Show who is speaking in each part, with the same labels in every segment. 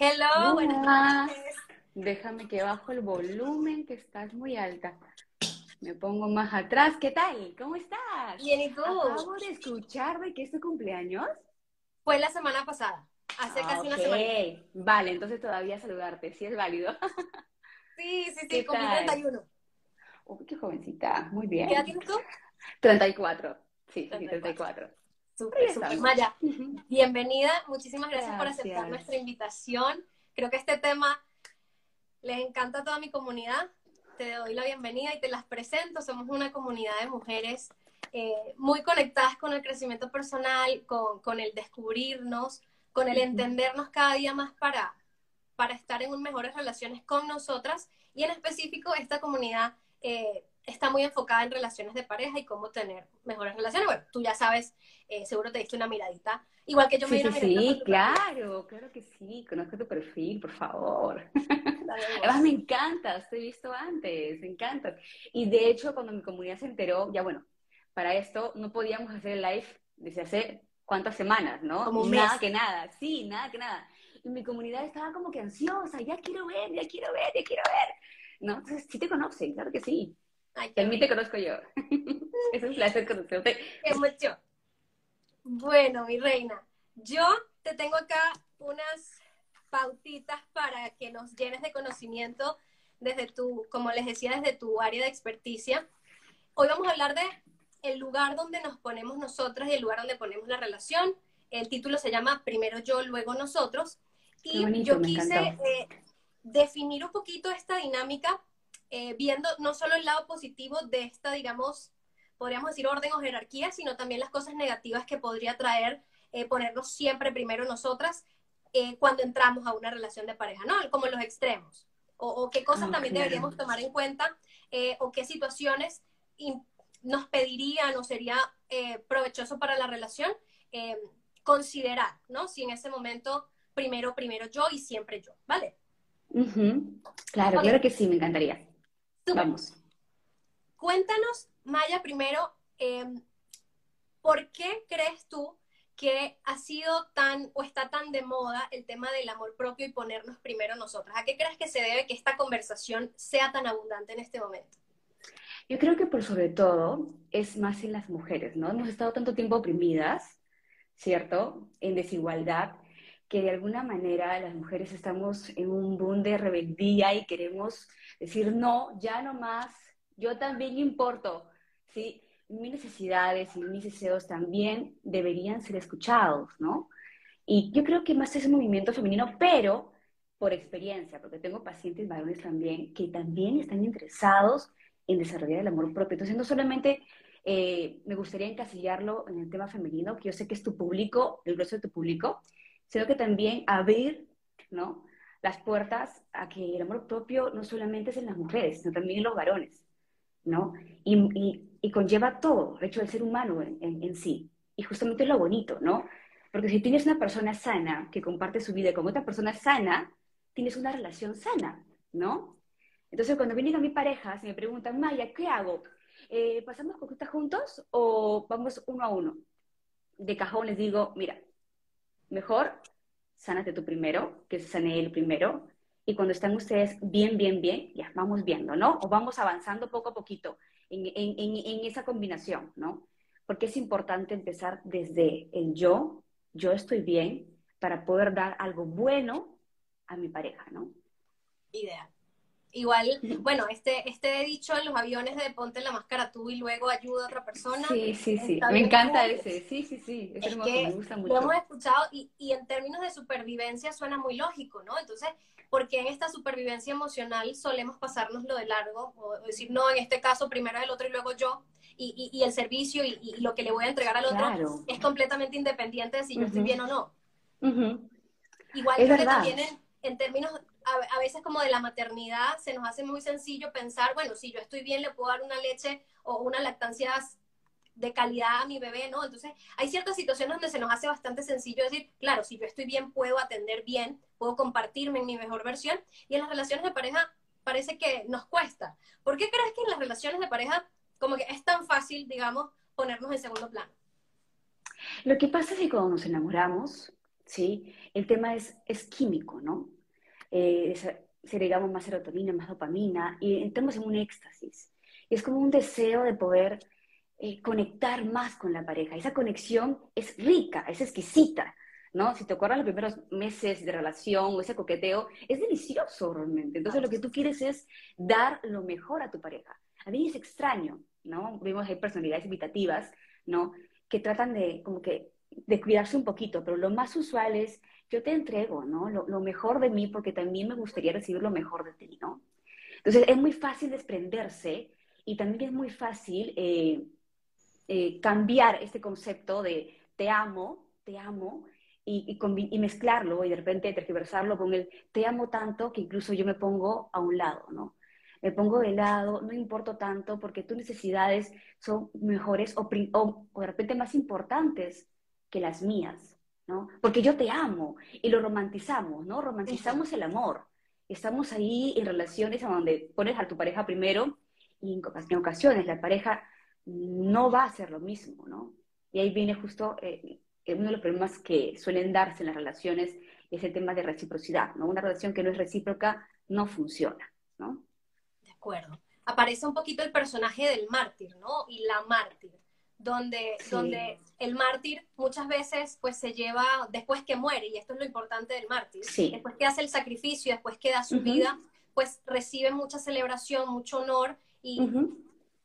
Speaker 1: Hello, buenas noches.
Speaker 2: Déjame que bajo el volumen, que estás muy alta. Me pongo más atrás. ¿Qué tal? ¿Cómo estás?
Speaker 1: Bien, ¿y tú?
Speaker 2: Acabo de escuchar de que es tu cumpleaños.
Speaker 1: Fue la semana pasada, hace casi una
Speaker 2: Ok.
Speaker 1: semana.
Speaker 2: Vale, entonces todavía saludarte, sí es válido.
Speaker 1: Sí, sí, sí,
Speaker 2: ¿Qué
Speaker 1: cumplí
Speaker 2: tal?
Speaker 1: 31.
Speaker 2: Uy, qué jovencita, muy bien.
Speaker 1: ¿Qué edad tienes tú?
Speaker 2: 34. Sí, sí,
Speaker 1: 34.
Speaker 2: 34.
Speaker 1: Súper, súper. Maya, bienvenida. Muchísimas gracias, por aceptar nuestra invitación. Creo que este tema les encanta a toda mi comunidad. Te doy la bienvenida y te las presento. Somos una comunidad de mujeres eh, muy conectadas con el crecimiento personal, con, con el descubrirnos, con el entendernos cada día más para, para estar en mejores relaciones con nosotras. Y en específico, esta comunidad eh, está muy enfocada en relaciones de pareja y cómo tener mejores relaciones. Bueno, tú ya sabes, eh, seguro te diste una miradita. Igual que yo me
Speaker 2: Sí,
Speaker 1: di una
Speaker 2: sí,
Speaker 1: miradita.
Speaker 2: sí, claro, claro que sí. Conozco tu perfil, por favor. Además, me encantas, te he visto antes, me encantas. Y de hecho, cuando mi comunidad se enteró, ya bueno, para esto no podíamos hacer el live desde hace cuántas semanas, ¿no?
Speaker 1: Como un
Speaker 2: nada
Speaker 1: mes.
Speaker 2: que nada, sí, nada que nada. Y mi comunidad estaba como que ansiosa, ya quiero ver, ya quiero ver, ya quiero ver. ¿No? Entonces, sí te conocen, claro que sí.
Speaker 1: Ay, qué
Speaker 2: También te conozco yo. es un placer conocerte.
Speaker 1: Qué mucho. Bueno, mi reina, yo te tengo acá unas pautitas para que nos llenes de conocimiento desde tu, como les decía, desde tu área de experticia. Hoy vamos a hablar de el lugar donde nos ponemos nosotras y el lugar donde ponemos la relación. El título se llama Primero yo, luego nosotros. Y
Speaker 2: bonito,
Speaker 1: yo quise eh, definir un poquito esta dinámica, eh, viendo no solo el lado positivo de esta, digamos, podríamos decir orden o jerarquía, sino también las cosas negativas que podría traer eh, ponernos siempre primero nosotras eh, cuando entramos a una relación de pareja, ¿no? Como los extremos. O, o qué cosas
Speaker 2: Ah,
Speaker 1: también
Speaker 2: claro.
Speaker 1: deberíamos tomar en cuenta eh, o qué situaciones nos pedirían o sería eh, provechoso para la relación eh, considerar, ¿no? Si en ese momento primero, primero yo y siempre yo, ¿vale?
Speaker 2: Ujú. Claro,
Speaker 1: Ok.
Speaker 2: claro que sí, me encantaría. Vamos.
Speaker 1: Cuéntanos, Maya, primero, eh, ¿por qué crees tú que ha sido tan o está tan de moda el tema del amor propio y ponernos primero nosotras? ¿A qué crees que se debe que esta conversación sea tan abundante en este momento?
Speaker 2: Yo creo que por sobre todo es más en las mujeres, ¿no? Hemos estado tanto tiempo oprimidas, ¿cierto? En desigualdad, que de alguna manera las mujeres estamos en un boom de rebeldía y queremos decir, no, ya no más, yo también importo, ¿sí? Mis necesidades y mis deseos también deberían ser escuchados, ¿no? Y yo creo que más es movimiento femenino, pero por experiencia, porque tengo pacientes varones también que también están interesados en desarrollar el amor propio. Entonces, no solamente eh, me gustaría encasillarlo en el tema femenino, que yo sé que es tu público, el grueso de tu público, sino que también abrir, ¿no? Las puertas a que el amor propio no solamente es en las mujeres, sino también en los varones, ¿no? Y, y, y conlleva todo, de hecho, el ser humano en, en, en sí. Y justamente es lo bonito, ¿no? Porque si tienes una persona sana que comparte su vida con otra persona sana, tienes una relación sana, ¿no? Entonces, cuando vienen a mi pareja, se me preguntan, Maya, ¿qué hago? Eh, ¿Pasamos conquista juntos o vamos uno a uno? De cajón les digo, mira, mejor sánate tú primero, que sane él primero, y cuando están ustedes bien, bien, bien, ya vamos viendo, ¿no? O vamos avanzando poco a poquito en, en, en, en esa combinación, ¿no? Porque es importante empezar desde el yo, yo estoy bien, para poder dar algo bueno a mi pareja, ¿no?
Speaker 1: Ideal. Igual, bueno, este, este dicho en los aviones de ponte la máscara tú y luego ayuda a otra persona.
Speaker 2: Sí, sí, sí. Me encanta ese. Sí, sí, sí. Es,
Speaker 1: Es
Speaker 2: hermoso,
Speaker 1: que
Speaker 2: me gusta
Speaker 1: Lo
Speaker 2: mucho.
Speaker 1: hemos escuchado y, y en términos de supervivencia suena muy lógico, ¿no? Entonces, ¿por qué en esta supervivencia emocional solemos pasárnoslo de largo? O decir, no, en este caso primero el otro y luego yo, y, y, y el servicio y, y lo que le voy a entregar al otro
Speaker 2: Claro.
Speaker 1: es completamente independiente de si yo estoy bien o no. Igual
Speaker 2: Es
Speaker 1: que también en, en términos a, veces como de la maternidad, se nos hace muy sencillo pensar, bueno, si yo estoy bien, le puedo dar una leche o una lactancia de calidad a mi bebé, ¿no? Entonces, hay ciertas situaciones donde se nos hace bastante sencillo decir, claro, si yo estoy bien, puedo atender bien, puedo compartirme en mi mejor versión, y en las relaciones de pareja parece que nos cuesta. ¿Por qué crees que en las relaciones de pareja como que es tan fácil, digamos, ponernos en segundo plano?
Speaker 2: Lo que pasa es que cuando nos enamoramos, ¿sí? El tema es, es químico, ¿no? Eh, segregamos más serotonina, más dopamina y entramos en un éxtasis. Es como un deseo de poder eh, conectar más con la pareja. Esa conexión es rica, es exquisita, ¿no? Si te acuerdas los primeros meses de relación o ese coqueteo, es delicioso realmente. Entonces lo que tú quieres es dar lo mejor a tu pareja. A mí es extraño, ¿no? Vemos hay personalidades invitativas, ¿no? Que tratan de como que de cuidarse un poquito, pero lo más usual es yo te entrego, ¿no? Lo, mejor de mí porque también me gustaría recibir lo mejor de ti, ¿no? Entonces es muy fácil desprenderse y también es muy fácil eh, eh, cambiar este concepto de te amo, te amo, y, y, mezclarlo y de repente tergiversarlo con el te amo tanto que incluso yo me pongo a un lado, ¿no? Me pongo de lado, no importo tanto porque tus necesidades son mejores o, o de repente más importantes que las mías, ¿no? Porque yo te amo y lo romantizamos, ¿no? Romantizamos el amor. Estamos ahí en relaciones donde pones a tu pareja primero y en ocasiones la pareja no va a hacer lo mismo, ¿no? Y ahí viene justo eh, uno de los problemas que suelen darse en las relaciones, es el tema de reciprocidad, ¿no? Una relación que no es recíproca no funciona, ¿no?
Speaker 1: De acuerdo. Aparece un poquito el personaje del mártir, ¿no? Y la mártir donde, donde el mártir muchas veces pues se lleva, después que muere, y esto es lo importante del mártir, después que hace el sacrificio, después que da su vida, pues recibe mucha celebración, mucho honor, y,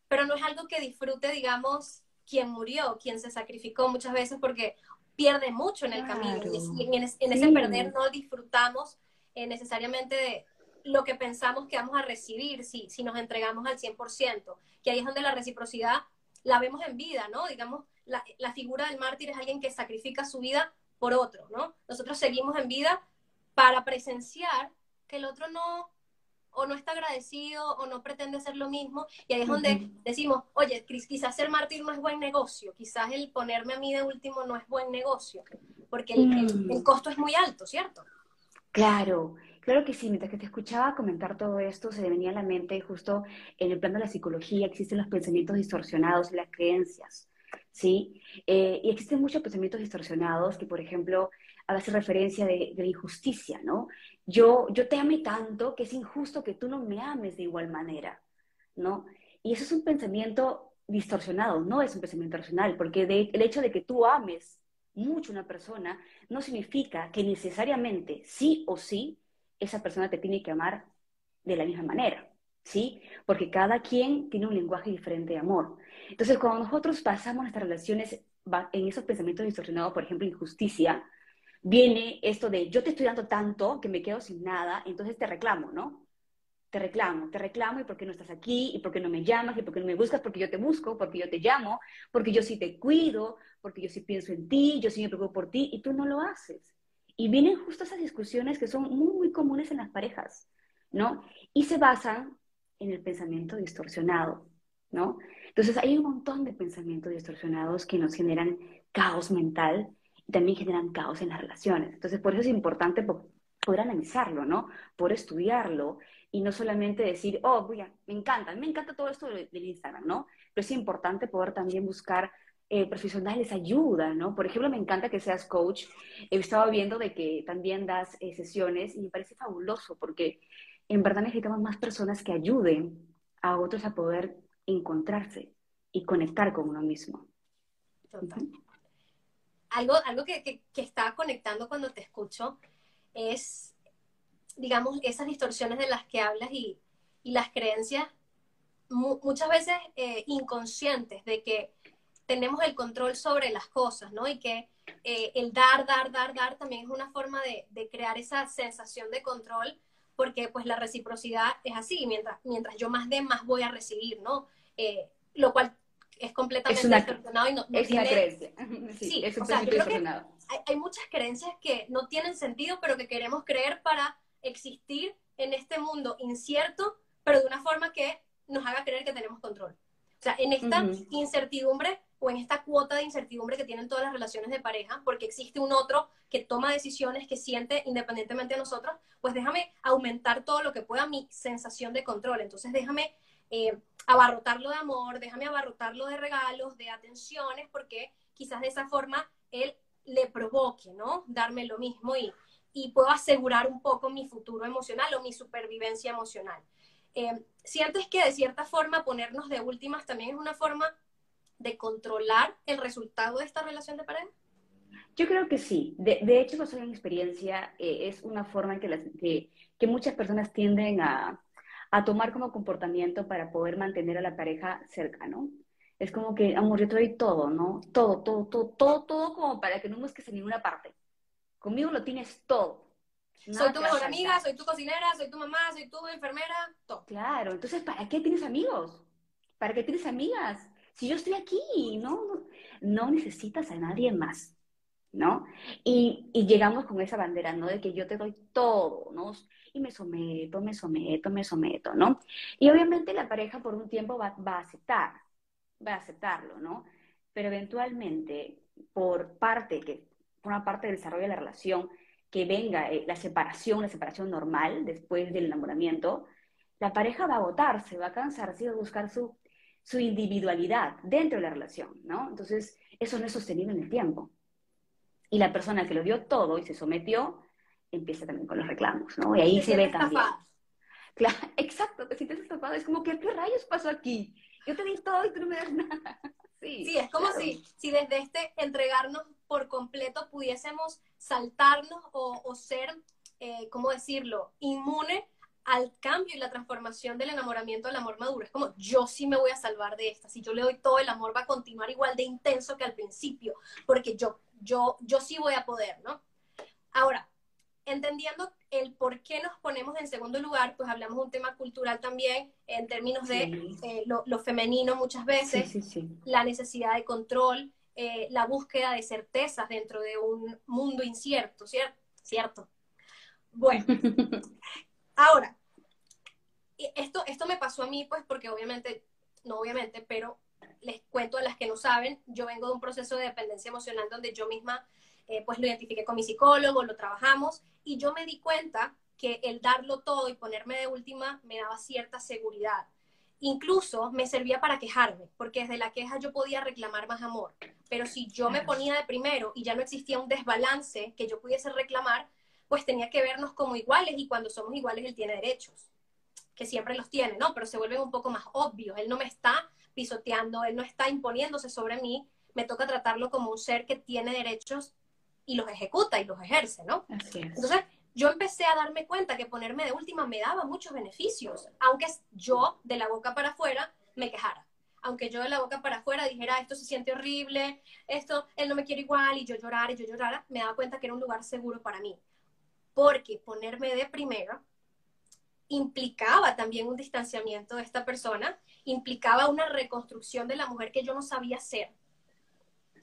Speaker 1: pero no es algo que disfrute, digamos, quien murió, quien se sacrificó muchas veces porque pierde mucho en el camino, y, en, ese perder no disfrutamos eh, necesariamente de lo que pensamos que vamos a recibir si, si nos entregamos al 100%, que ahí es donde la reciprocidad la vemos en vida, ¿no? Digamos, la, figura del mártir es alguien que sacrifica su vida por otro, ¿no? Nosotros seguimos en vida para presenciar que el otro no o no está agradecido o no pretende hacer lo mismo y ahí es donde decimos, oye, quizás ser mártir no es buen negocio, quizás el ponerme a mí de último no es buen negocio, porque el, el mm. costo es muy alto, ¿cierto?
Speaker 2: Claro, Claro que sí, mientras que te escuchaba comentar todo esto, se venía a la mente justo en el plano de la psicología existen los pensamientos distorsionados y las creencias, ¿sí? Eh, y existen muchos pensamientos distorsionados que, por ejemplo, hace referencia de, de, injusticia, ¿no? Yo, yo te amé tanto que es injusto que tú no me ames de igual manera, ¿no? Y eso es un pensamiento distorsionado, no es un pensamiento racional, porque el hecho de que tú ames mucho a una persona no significa que necesariamente, sí o sí, esa persona te tiene que amar de la misma manera, ¿sí? Porque cada quien tiene un lenguaje diferente de amor. Entonces, cuando nosotros pasamos nuestras relaciones en esos pensamientos distorsionados, por ejemplo, injusticia, viene esto de yo te estoy dando tanto que me quedo sin nada, entonces te reclamo, ¿no? Te reclamo, te reclamo y por qué no estás aquí, y por qué no me llamas, y por qué no me buscas, porque yo te busco, porque yo te llamo, porque yo sí te cuido, porque yo sí pienso en ti, yo sí me preocupo por ti, y tú no lo haces. Y vienen justo esas discusiones que son muy, muy comunes en las parejas, ¿no? Y se basan en el pensamiento distorsionado, ¿no? Entonces hay un montón de pensamientos distorsionados que nos generan caos mental y también generan caos en las relaciones. Entonces por eso es importante poder analizarlo, ¿no? Poder estudiarlo y no solamente decir, oh, me encanta, me encanta todo esto del Instagram, ¿no? Pero es importante poder también buscar eh, profesionales ayuda, ¿no? Por ejemplo, me encanta que seas coach. He estado viendo de que también das eh, sesiones y me parece fabuloso porque en verdad necesitamos más personas que ayuden a otros a poder encontrarse y conectar con uno mismo.
Speaker 1: Total. Algo, algo que, que, que está conectando cuando te escucho es, digamos, esas distorsiones de las que hablas y, y las creencias muchas veces eh, inconscientes de que tenemos el control sobre las cosas, ¿no? Y que eh, el dar, dar, dar, dar también es una forma de, crear esa sensación de control, porque pues la reciprocidad es así, mientras, mientras yo más dé, más voy a recibir, ¿no? Eh, lo cual es completamente
Speaker 2: distorsionado y no, es una creencia.
Speaker 1: Sí, es o sea, yo creo que hay, hay, muchas creencias que no tienen sentido, pero que queremos creer para existir en este mundo incierto, pero de una forma que nos haga creer que tenemos control. O sea, en esta incertidumbre o en esta cuota de incertidumbre que tienen todas las relaciones de pareja, porque existe un otro que toma decisiones, que siente independientemente de nosotros, pues déjame aumentar todo lo que pueda mi sensación de control. Entonces déjame eh, abarrotarlo de amor, déjame abarrotarlo de regalos, de atenciones, porque quizás de esa forma él le provoque, ¿no? Darme lo mismo y, y puedo asegurar un poco mi futuro emocional o mi supervivencia emocional. Eh, ¿Sientes que de cierta forma ponernos de últimas también es una forma de controlar el resultado de esta relación de pareja?
Speaker 2: Yo creo que sí. De, de hecho, basado en experiencia, eh, es una forma en que, las, que, que muchas personas tienden a, a, tomar como comportamiento para poder mantener a la pareja cerca, ¿no? Es como que, amor, yo te doy todo, ¿no? Todo, todo, todo, todo, todo como para que no busques en ninguna parte. Conmigo lo tienes todo.
Speaker 1: soy tu mejor amiga, soy tu cocinera, soy tu mamá, soy tu enfermera, todo.
Speaker 2: Claro, entonces, ¿para qué tienes amigos? ¿Para qué tienes amigas? Si yo estoy aquí, ¿no? No necesitas a nadie más, ¿no? Y, y llegamos con esa bandera, ¿no? De que yo te doy todo, ¿no? Y me someto, me someto, me someto, ¿no? Y obviamente la pareja por un tiempo va, va a aceptar, va a aceptarlo, ¿no? Pero eventualmente, por parte, que forma parte del desarrollo de la relación, que venga eh, la separación, la separación normal después del enamoramiento, la pareja va a agotarse, va a cansarse, va a buscar su su individualidad dentro de la relación, ¿no? Entonces, eso no es sostenido en el tiempo. Y la persona que lo dio todo y se sometió, empieza también con los reclamos, ¿no? Y ahí se ve también. Claro, exacto, te sientes estafado. Es como que, ¿qué rayos pasó aquí? Yo te di todo y tú no me das nada.
Speaker 1: Sí, sí es como si, si desde este entregarnos por completo pudiésemos saltarnos o, o ser, eh, ¿cómo decirlo?, inmune al cambio y la transformación del enamoramiento al amor maduro. Es como, yo sí me voy a salvar de esta. Si yo le doy todo, el amor va a continuar igual de intenso que al principio, porque yo, yo, yo sí voy a poder, ¿no? Ahora, entendiendo el por qué nos ponemos en segundo lugar, pues hablamos de un tema cultural también, en términos de eh, lo, femenino muchas veces, la necesidad de control, eh, la búsqueda de certezas dentro de un mundo incierto, ¿cierto? ¿Cierto? Bueno, Ahora, esto, esto me pasó a mí, pues, porque obviamente, no obviamente, pero les cuento a las que no saben, yo vengo de un proceso de dependencia emocional donde yo misma, eh, pues, lo identifiqué con mi psicólogo, lo trabajamos, y yo me di cuenta que el darlo todo y ponerme de última me daba cierta seguridad. Incluso me servía para quejarme, porque desde la queja yo podía reclamar más amor. Pero si yo me ponía de primero y ya no existía un desbalance que yo pudiese reclamar, pues tenía que vernos como iguales y cuando somos iguales él tiene derechos, que siempre los tiene, ¿no? Pero se vuelven un poco más obvios. Él no me está pisoteando, él no está imponiéndose sobre mí, me toca tratarlo como un ser que tiene derechos y los ejecuta y los ejerce, ¿no? Entonces, yo empecé a darme cuenta que ponerme de última me daba muchos beneficios, aunque yo de la boca para afuera me quejara. Aunque yo de la boca para afuera dijera, esto se siente horrible, esto, él no me quiere igual, y yo llorara y yo llorara, me daba cuenta que era un lugar seguro para mí porque ponerme de primero implicaba también un distanciamiento de esta persona, implicaba una reconstrucción de la mujer que yo no sabía ser,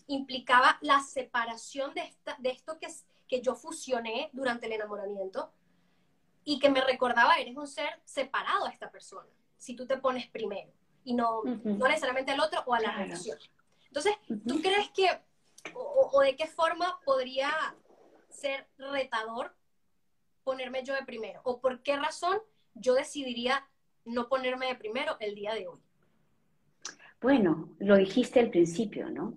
Speaker 1: implicaba la separación de, esta, de esto que, que yo fusioné durante el enamoramiento y que me recordaba, eres un ser separado a esta persona, si tú te pones primero y no, no necesariamente al otro o a la relación. Entonces, ¿tú crees que, o de qué forma podría ser retador ponerme yo de primero? ¿O por qué razón yo decidiría no ponerme de primero el día de hoy?
Speaker 2: Bueno, lo dijiste al principio, ¿no?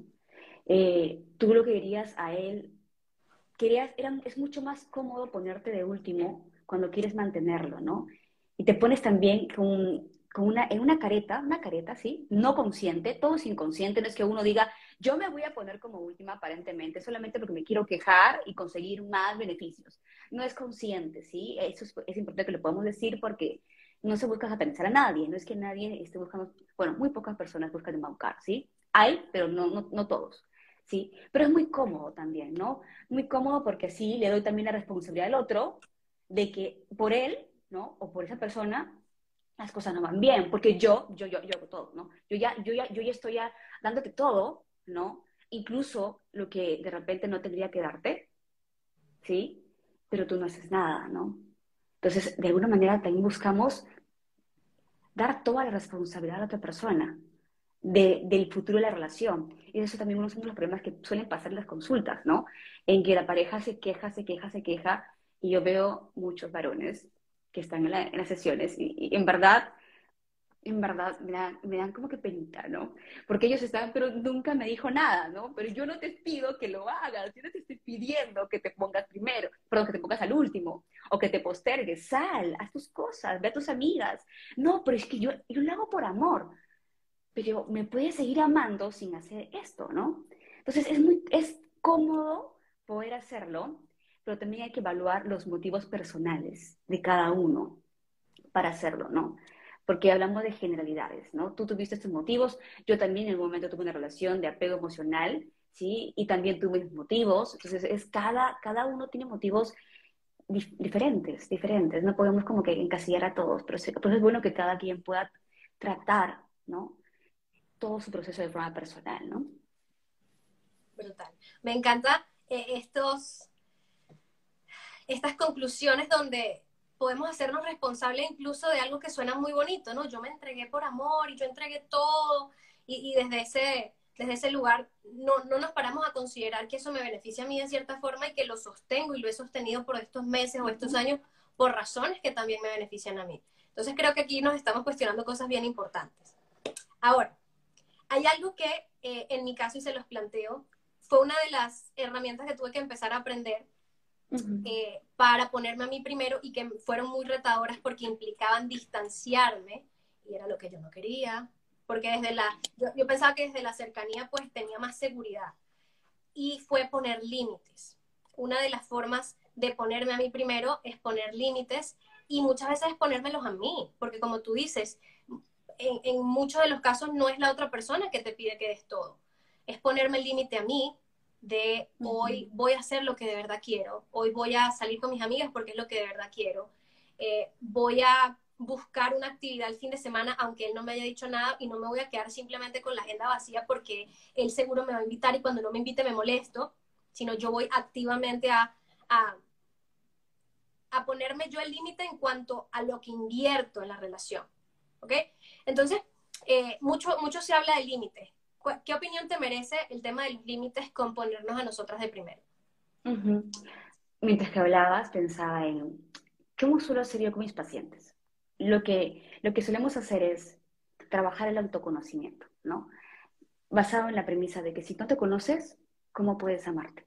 Speaker 2: Eh, tú lo que querías a él, querías, era, es mucho más cómodo ponerte de último cuando quieres mantenerlo, ¿no? Y te pones también con, con una, en una careta, una careta, ¿sí? No consciente, todo es inconsciente, no es que uno diga, yo me voy a poner como última aparentemente, solamente porque me quiero quejar y conseguir más beneficios. No es consciente, ¿sí? Eso es, importante que lo podamos decir porque no se busca satanizar a nadie, no es que nadie esté buscando, bueno, muy pocas personas buscan embaucar, ¿sí? Hay, pero no, no, no todos, ¿sí? Pero es muy cómodo también, ¿no? Muy cómodo porque así le doy también la responsabilidad al otro de que por él, ¿no? O por esa persona, las cosas no van bien, porque yo, yo, yo, yo hago todo, ¿no? Yo ya, yo ya, yo ya estoy ya dándote todo ¿no? Incluso lo que de repente no tendría que darte, ¿sí? Pero tú no haces nada, ¿no? Entonces, de alguna manera también buscamos dar toda la responsabilidad a la otra persona del futuro de la relación. Y eso también uno de los problemas que suelen pasar en las consultas, ¿no? En que la pareja se queja, se queja, se queja, y yo veo muchos varones que están en, las sesiones y, en verdad, en verdad me dan, me dan, como que penita, ¿no? Porque ellos están, pero nunca me dijo nada, ¿no? Pero yo no te pido que lo hagas, yo no te estoy pidiendo que te pongas primero, perdón, que te pongas al último, o que te postergues, sal, haz tus cosas, ve a tus amigas. No, pero es que yo, yo lo hago por amor pero me puedes seguir amando sin hacer esto, ¿no? Entonces es, muy, es cómodo poder hacerlo, pero también hay que evaluar los motivos personales de cada uno para hacerlo, ¿no? Porque hablamos de generalidades, ¿no? Tú tuviste estos motivos, yo también en un momento tuve una relación de apego emocional, ¿sí? Y también tuve mis motivos, entonces es cada, cada uno tiene motivos diferentes, diferentes, no podemos como que encasillar a todos, pero, pero es bueno que cada quien pueda tratar, ¿no? todo su proceso de forma personal, ¿no?
Speaker 1: Brutal. Me encanta eh, estos, estas conclusiones donde podemos hacernos responsables incluso de algo que suena muy bonito, ¿no? Yo me entregué por amor y yo entregué todo y, desde, ese, desde ese lugar no, no, nos paramos a considerar que eso me beneficia a mí de cierta forma y que lo sostengo y lo he sostenido por estos meses o estos años por razones que también me benefician a mí. Entonces creo que aquí nos estamos cuestionando cosas bien importantes. Ahora, hay algo que eh, en mi caso, y se los planteo, fue una de las herramientas que tuve que empezar a aprender eh, para ponerme a mí primero y que fueron muy retadoras porque implicaban distanciarme y era lo que yo no quería, porque desde la, yo, pensaba que desde la cercanía pues tenía más seguridad y fue poner límites. Una de las formas de ponerme a mí primero es poner límites y muchas veces es ponérmelos a mí, porque como tú dices, en, muchos de los casos no es la otra persona que te pide que des todo. Es ponerme el límite a mí de hoy voy a hacer lo que de verdad quiero, hoy voy a salir con mis amigas porque es lo que de verdad quiero, eh, voy a buscar una actividad el fin de semana aunque él no me haya dicho nada y no me voy a quedar simplemente con la agenda vacía porque él seguro me va a invitar y cuando no me invite me molesto, sino yo voy activamente a, a, a ponerme yo el límite en cuanto a lo que invierto en la relación. ¿Ok? Entonces, eh, mucho, mucho se habla de límites. ¿Qué opinión te merece el tema de los límites con ponernos a nosotras de primero?
Speaker 2: Mientras que hablabas, pensaba en cómo suelo hacer yo con mis pacientes. Lo que, lo que solemos hacer es trabajar el autoconocimiento, ¿no? Basado en la premisa de que si no te conoces, ¿cómo puedes amarte?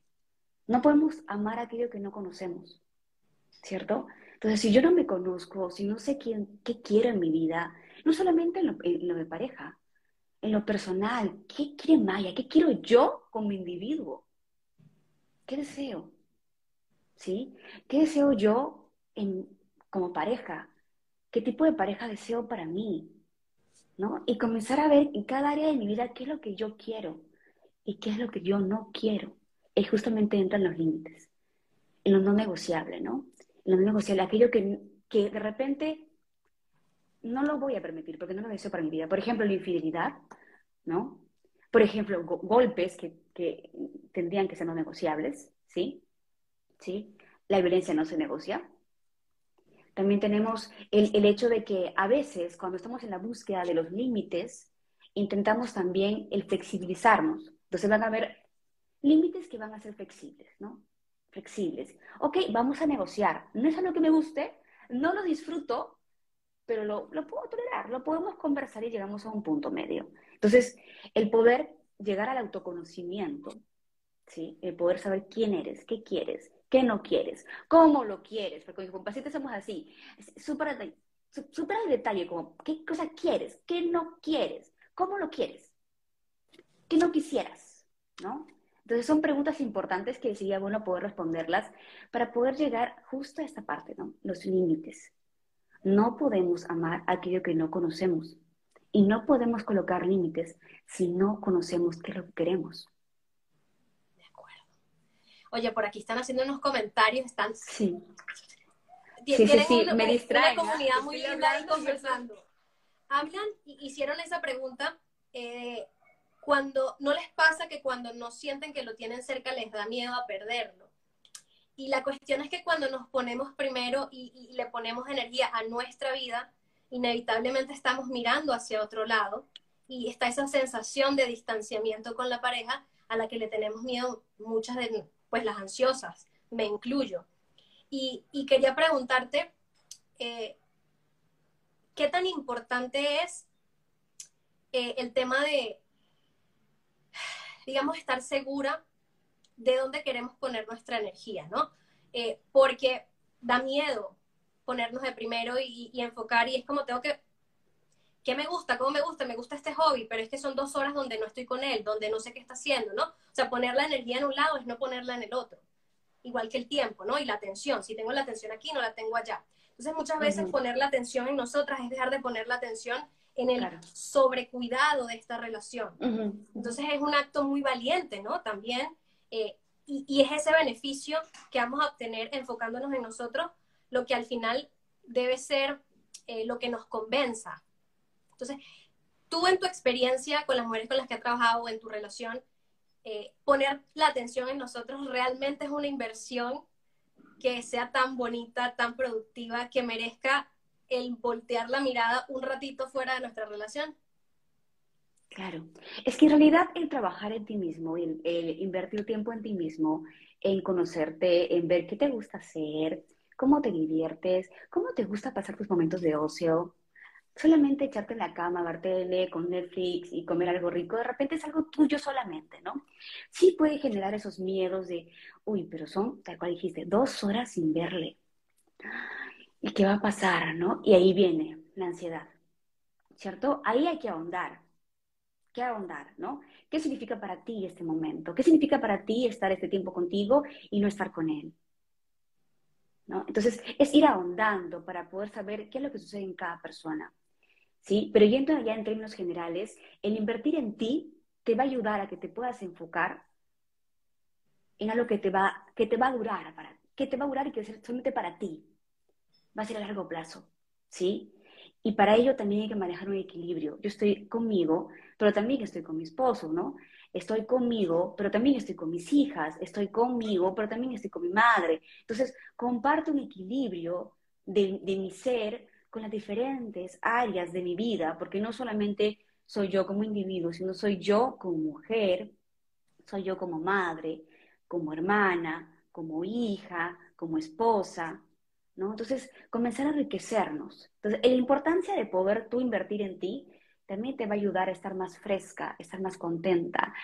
Speaker 2: No podemos amar aquello que no conocemos, ¿cierto? Entonces, si yo no me conozco, si no sé quién, qué quiero en mi vida, no solamente en lo, de pareja, en lo personal. ¿Qué quiere Maya? ¿Qué quiero yo como individuo? ¿Qué deseo? ¿Sí? ¿Qué deseo yo en, como pareja? ¿Qué tipo de pareja deseo para mí? ¿No? Y comenzar a ver en cada área de mi vida qué es lo que yo quiero y qué es lo que yo no quiero. Y justamente entran los límites, en lo no negociable, ¿no? En lo no negociable, aquello que, que de repente no lo voy a permitir porque no lo deseo para mi vida. Por ejemplo, la infidelidad, ¿no? Por ejemplo, golpes que, que, tendrían que ser no negociables, ¿sí? ¿Sí? La violencia no se negocia. También tenemos el, el hecho de que a veces, cuando estamos en la búsqueda de los límites, intentamos también el flexibilizarnos. Entonces van a haber límites que van a ser flexibles, ¿no? Flexibles. Ok, vamos a negociar. No es algo que me guste, no lo disfruto, pero lo, puedo tolerar, lo podemos conversar y llegamos a un punto medio. Entonces, el poder llegar al autoconocimiento, ¿sí? El poder saber quién eres, qué quieres, qué no quieres, cómo lo quieres, porque con pacientes somos así, súper al detalle, como qué cosa quieres, qué no quieres, cómo lo quieres, qué no quisieras, ¿no? Entonces son preguntas importantes que sería bueno poder responderlas para poder llegar justo a esta parte, ¿no? Los límites. No podemos amar aquello que no conocemos. Y no podemos colocar límites si no conocemos qué es lo que queremos.
Speaker 1: De acuerdo. Oye, por aquí están haciendo unos comentarios, están...
Speaker 2: Sí.
Speaker 1: Sí, sí, sí, me distraen. Una comunidad muy linda ahí conversando. Hablan, hicieron esa pregunta, eh, cuando no les pasa que cuando no sienten que lo tienen cerca les da miedo a perderlo. Y la cuestión es que cuando nos ponemos primero y, le ponemos energía a nuestra vida, inevitablemente estamos mirando hacia otro lado y está esa sensación de distanciamiento con la pareja a la que le tenemos miedo muchas de pues las ansiosas, me incluyo. Y, quería preguntarte, eh, ¿qué tan importante es eh, el tema de, digamos, estar segura de dónde queremos poner nuestra energía, ¿no? Eh, porque da miedo ponernos de primero y, enfocar y es como tengo que, ¿qué me gusta? ¿Cómo me gusta? Me gusta este hobby, pero es que son dos horas donde no estoy con él, donde no sé qué está haciendo, ¿no? O sea, poner la energía en un lado es no ponerla en el otro. Igual que el tiempo, ¿no? Y la atención. Si tengo la atención aquí, no la tengo allá. Entonces, muchas veces poner la atención en nosotras es dejar de poner la atención en el sobrecuidado de esta relación. Entonces, es un acto muy valiente, ¿no? También eh, y, es ese beneficio que vamos a obtener enfocándonos en nosotros lo que al final debe ser eh, lo que nos convenza. Entonces, tú en tu experiencia con las mujeres con las que has trabajado en tu relación, eh, poner la atención en nosotros realmente es una inversión que sea tan bonita, tan productiva, que merezca el voltear la mirada un ratito fuera de nuestra relación.
Speaker 2: Claro, es que en realidad el trabajar en ti mismo, el, invertir tiempo en ti mismo, en conocerte, en ver qué te gusta hacer, cómo te diviertes, cómo te gusta pasar tus momentos de ocio, solamente echarte en la cama, ver tele con Netflix y comer algo rico, de repente es algo tuyo solamente, ¿no? Sí puede generar esos miedos de, uy, pero son, tal cual dijiste, dos horas sin verle. ¿Y qué va a pasar, no? Y ahí viene la ansiedad, ¿cierto? Ahí hay que ahondar qué ahondar, ¿no? ¿Qué significa para ti este momento? ¿Qué significa para ti estar este tiempo contigo y no estar con él? ¿No? Entonces, es ir ahondando para poder saber qué es lo que sucede en cada persona. ¿Sí? Pero yendo allá en términos generales, el invertir en ti te va a ayudar a que te puedas enfocar en algo que te va, que te va a durar, para, que te va a durar y que es solamente para ti. Va a ser a largo plazo, ¿sí? Y para ello también hay que manejar un equilibrio. Yo estoy conmigo, pero también estoy con mi esposo, ¿no? Estoy conmigo, pero también estoy con mis hijas, estoy conmigo, pero también estoy con mi madre. Entonces, comparto un equilibrio de, de mi ser con las diferentes áreas de mi vida, porque no solamente soy yo como individuo, sino soy yo como mujer, soy yo como madre, como hermana, como hija, como esposa, ¿no? Entonces, comenzar a enriquecernos. Entonces, la importancia de poder tú invertir en ti también te va a ayudar a estar más fresca, estar más contenta,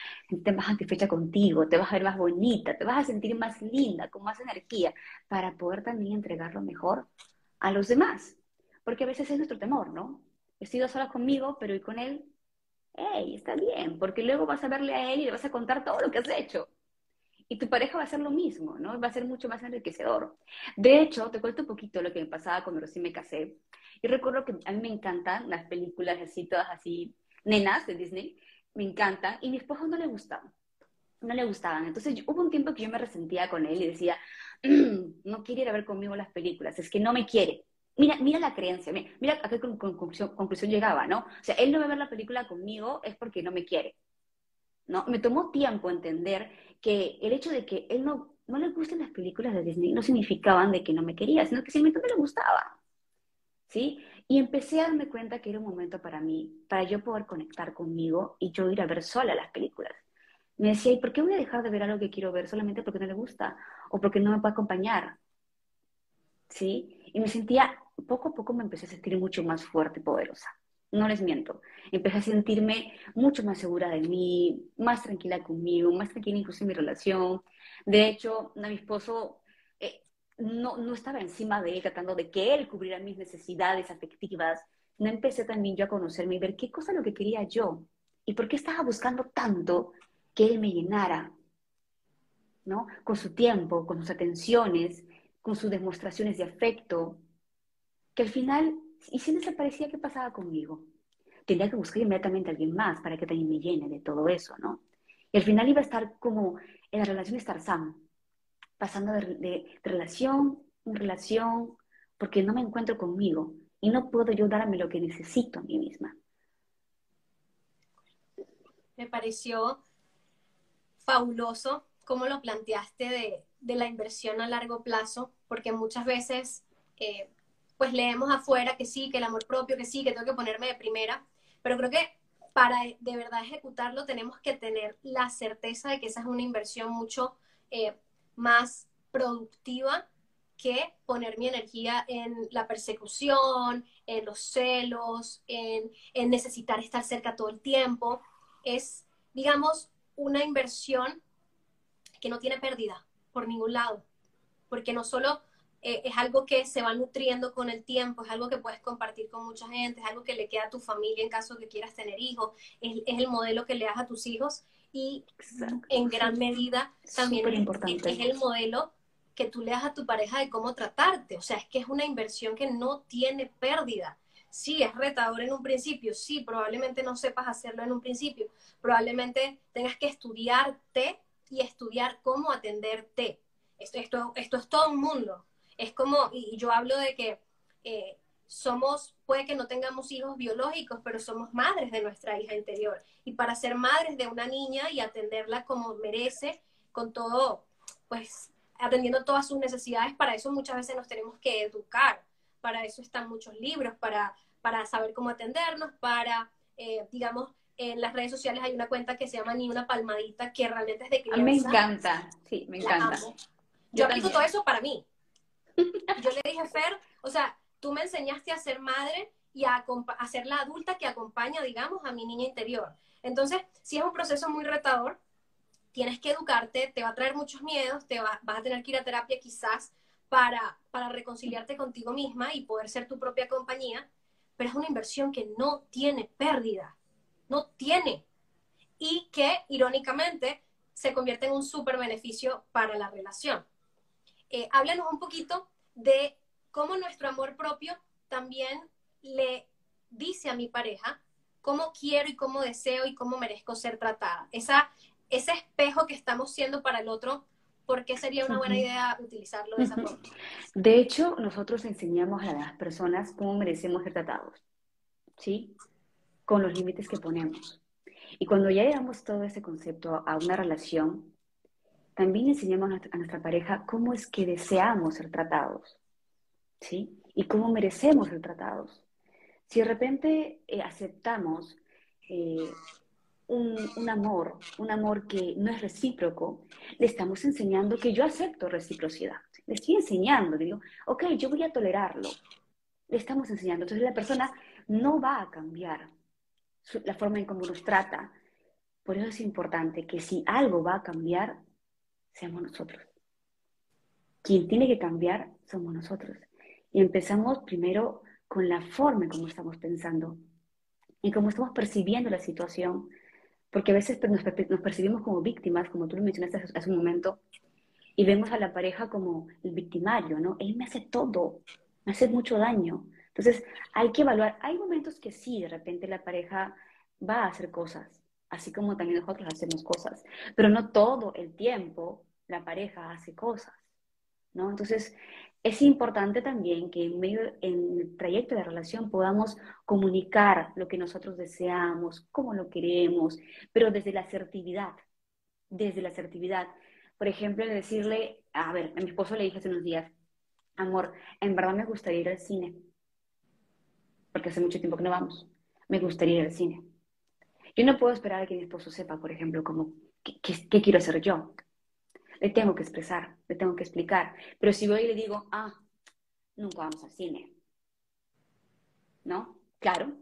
Speaker 2: te más satisfecha contigo, te vas a ver más bonita, te vas a sentir más linda, con más energía, para poder también entregar lo mejor a los demás. Porque a veces es nuestro temor, ¿no? He sido sola conmigo, pero y con él, hey, está bien, porque luego vas a verle a él y le vas a contar todo lo que has hecho. Y tu pareja va a hacer lo mismo, ¿no? Va a ser mucho más enriquecedor. De hecho, te cuento un poquito lo que me pasaba cuando recién me casé. Y recuerdo que a mí me encantan las películas así, todas así, nenas de Disney, me encantan, y a mi esposo no le gustaban, no le gustaban. Entonces hubo un tiempo que yo me resentía con él y decía, mm, no quiere ir a ver conmigo las películas, es que no me quiere. Mira, mira la creencia, mira, a qué conclusión, conclusión llegaba, ¿no? O sea, él no va a ver la película conmigo es porque no me quiere. ¿No? Me tomó tiempo entender que el hecho de que él no, no le gusten las películas de Disney no significaban de que no me quería, sino que simplemente no le gustaba. ¿sí? Y empecé a darme cuenta que era un momento para mí, para yo poder conectar conmigo y yo ir a ver sola las películas. Me decía, ¿y por qué voy a dejar de ver algo que quiero ver solamente porque no le gusta o porque no me puede acompañar? ¿Sí? Y me sentía, poco a poco me empecé a sentir mucho más fuerte y poderosa. No les miento. Empecé a sentirme mucho más segura de mí, más tranquila conmigo, más tranquila incluso en mi relación. De hecho, a mi esposo no, no estaba encima de él tratando de que él cubriera mis necesidades afectivas, no empecé también yo a conocerme y ver qué cosa lo que quería yo y por qué estaba buscando tanto que él me llenara, ¿no? Con su tiempo, con sus atenciones, con sus demostraciones de afecto, que al final, y si desaparecía, ¿qué pasaba conmigo? Tenía que buscar inmediatamente a alguien más para que también me llene de todo eso, ¿no? Y al final iba a estar como en la relación estar sano pasando de, relación en relación porque no me encuentro conmigo y no puedo yo darme lo que necesito a mí misma.
Speaker 1: Me pareció fabuloso cómo lo planteaste de, de la inversión a largo plazo, porque muchas veces eh, pues leemos afuera que sí, que el amor propio, que sí, que tengo que ponerme de primera, pero creo que para de verdad ejecutarlo tenemos que tener la certeza de que esa es una inversión mucho eh, más productiva que poner mi energía en la persecución, en los celos, en, en necesitar estar cerca todo el tiempo. Es, digamos, una inversión que no tiene pérdida por ningún lado, porque no solo eh, es algo que se va nutriendo con el tiempo, es algo que puedes compartir con mucha gente, es algo que le queda a tu familia en caso que quieras tener hijos, es, el modelo que le das a tus hijos y en gran medida también es, es el modelo que tú le das a tu pareja de cómo tratarte. O sea, es que es una inversión que no tiene pérdida. Sí, es retador en un principio, sí, probablemente no sepas hacerlo en un principio, probablemente tengas que estudiarte y estudiar cómo atenderte. Esto, esto, esto es todo un mundo. Es como, y yo hablo de que eh, somos, puede que no tengamos hijos biológicos, pero somos madres de nuestra hija interior. Y para ser madres de una niña y atenderla como merece, con todo, pues atendiendo todas sus necesidades, para eso muchas veces nos tenemos que educar. Para eso están muchos libros, para, para saber cómo atendernos, para, eh, digamos, en las redes sociales hay una cuenta que se llama Ni una palmadita, que realmente es de crianza.
Speaker 2: A mí me encanta, sí, me encanta.
Speaker 1: Yo, Yo aplico todo eso para mí. Yo le dije, Fer, o sea, tú me enseñaste a ser madre y a, ser la adulta que acompaña, digamos, a mi niña interior. Entonces, si es un proceso muy retador, tienes que educarte, te va a traer muchos miedos, te vas a tener que ir a terapia quizás para, para reconciliarte contigo misma y poder ser tu propia compañía, pero es una inversión que no tiene pérdida, no tiene. Y que, irónicamente, se convierte en un súper beneficio para la relación eh, háblanos un poquito de cómo nuestro amor propio también le dice a mi pareja cómo quiero y cómo deseo y cómo merezco ser tratada. Esa, ese espejo que estamos siendo para el otro, ¿por qué sería una buena idea utilizarlo de esa forma?
Speaker 2: De hecho, nosotros enseñamos a las personas cómo merecemos ser tratados, ¿sí? Con los límites que ponemos. Y cuando ya llevamos todo ese concepto a una relación, también enseñamos a nuestra pareja cómo es que deseamos ser tratados, ¿sí? Y cómo merecemos ser tratados. Si de repente eh, aceptamos eh, un, amor, un amor que no es recíproco, le estamos enseñando que yo acepto reciprocidad. Le estoy enseñando, digo, ok, yo voy a tolerarlo. Le estamos enseñando. Entonces la persona no va a cambiar la forma en cómo nos trata. Por eso es importante que si algo va a cambiar, seamos nosotros. Quien tiene que cambiar somos nosotros. Y empezamos primero con la forma en cómo estamos pensando y cómo estamos percibiendo la situación, porque a veces nos, percibimos como víctimas, como tú lo mencionaste hace, un momento, y vemos a la pareja como el victimario, ¿no? Él me hace todo, me hace mucho daño. Entonces, hay que evaluar. Hay momentos que sí, de repente la pareja va a hacer cosas, así como también nosotros hacemos cosas, pero no todo el tiempo la pareja hace cosas, ¿no? Entonces, es importante también que en medio, en el trayecto de relación podamos comunicar lo que nosotros deseamos, cómo lo queremos, pero desde la asertividad, desde la asertividad. Por ejemplo, decirle, a ver, a mi esposo le dije hace unos días, amor, en verdad me gustaría ir al cine, porque hace mucho tiempo que no vamos, me gustaría ir al cine. Yo no puedo esperar a que mi esposo sepa, por ejemplo, cómo, qué, quiero hacer yo. Le tengo que expresar, le tengo que explicar. Pero si voy y le digo, ah, nunca vamos al cine. ¿No? Claro,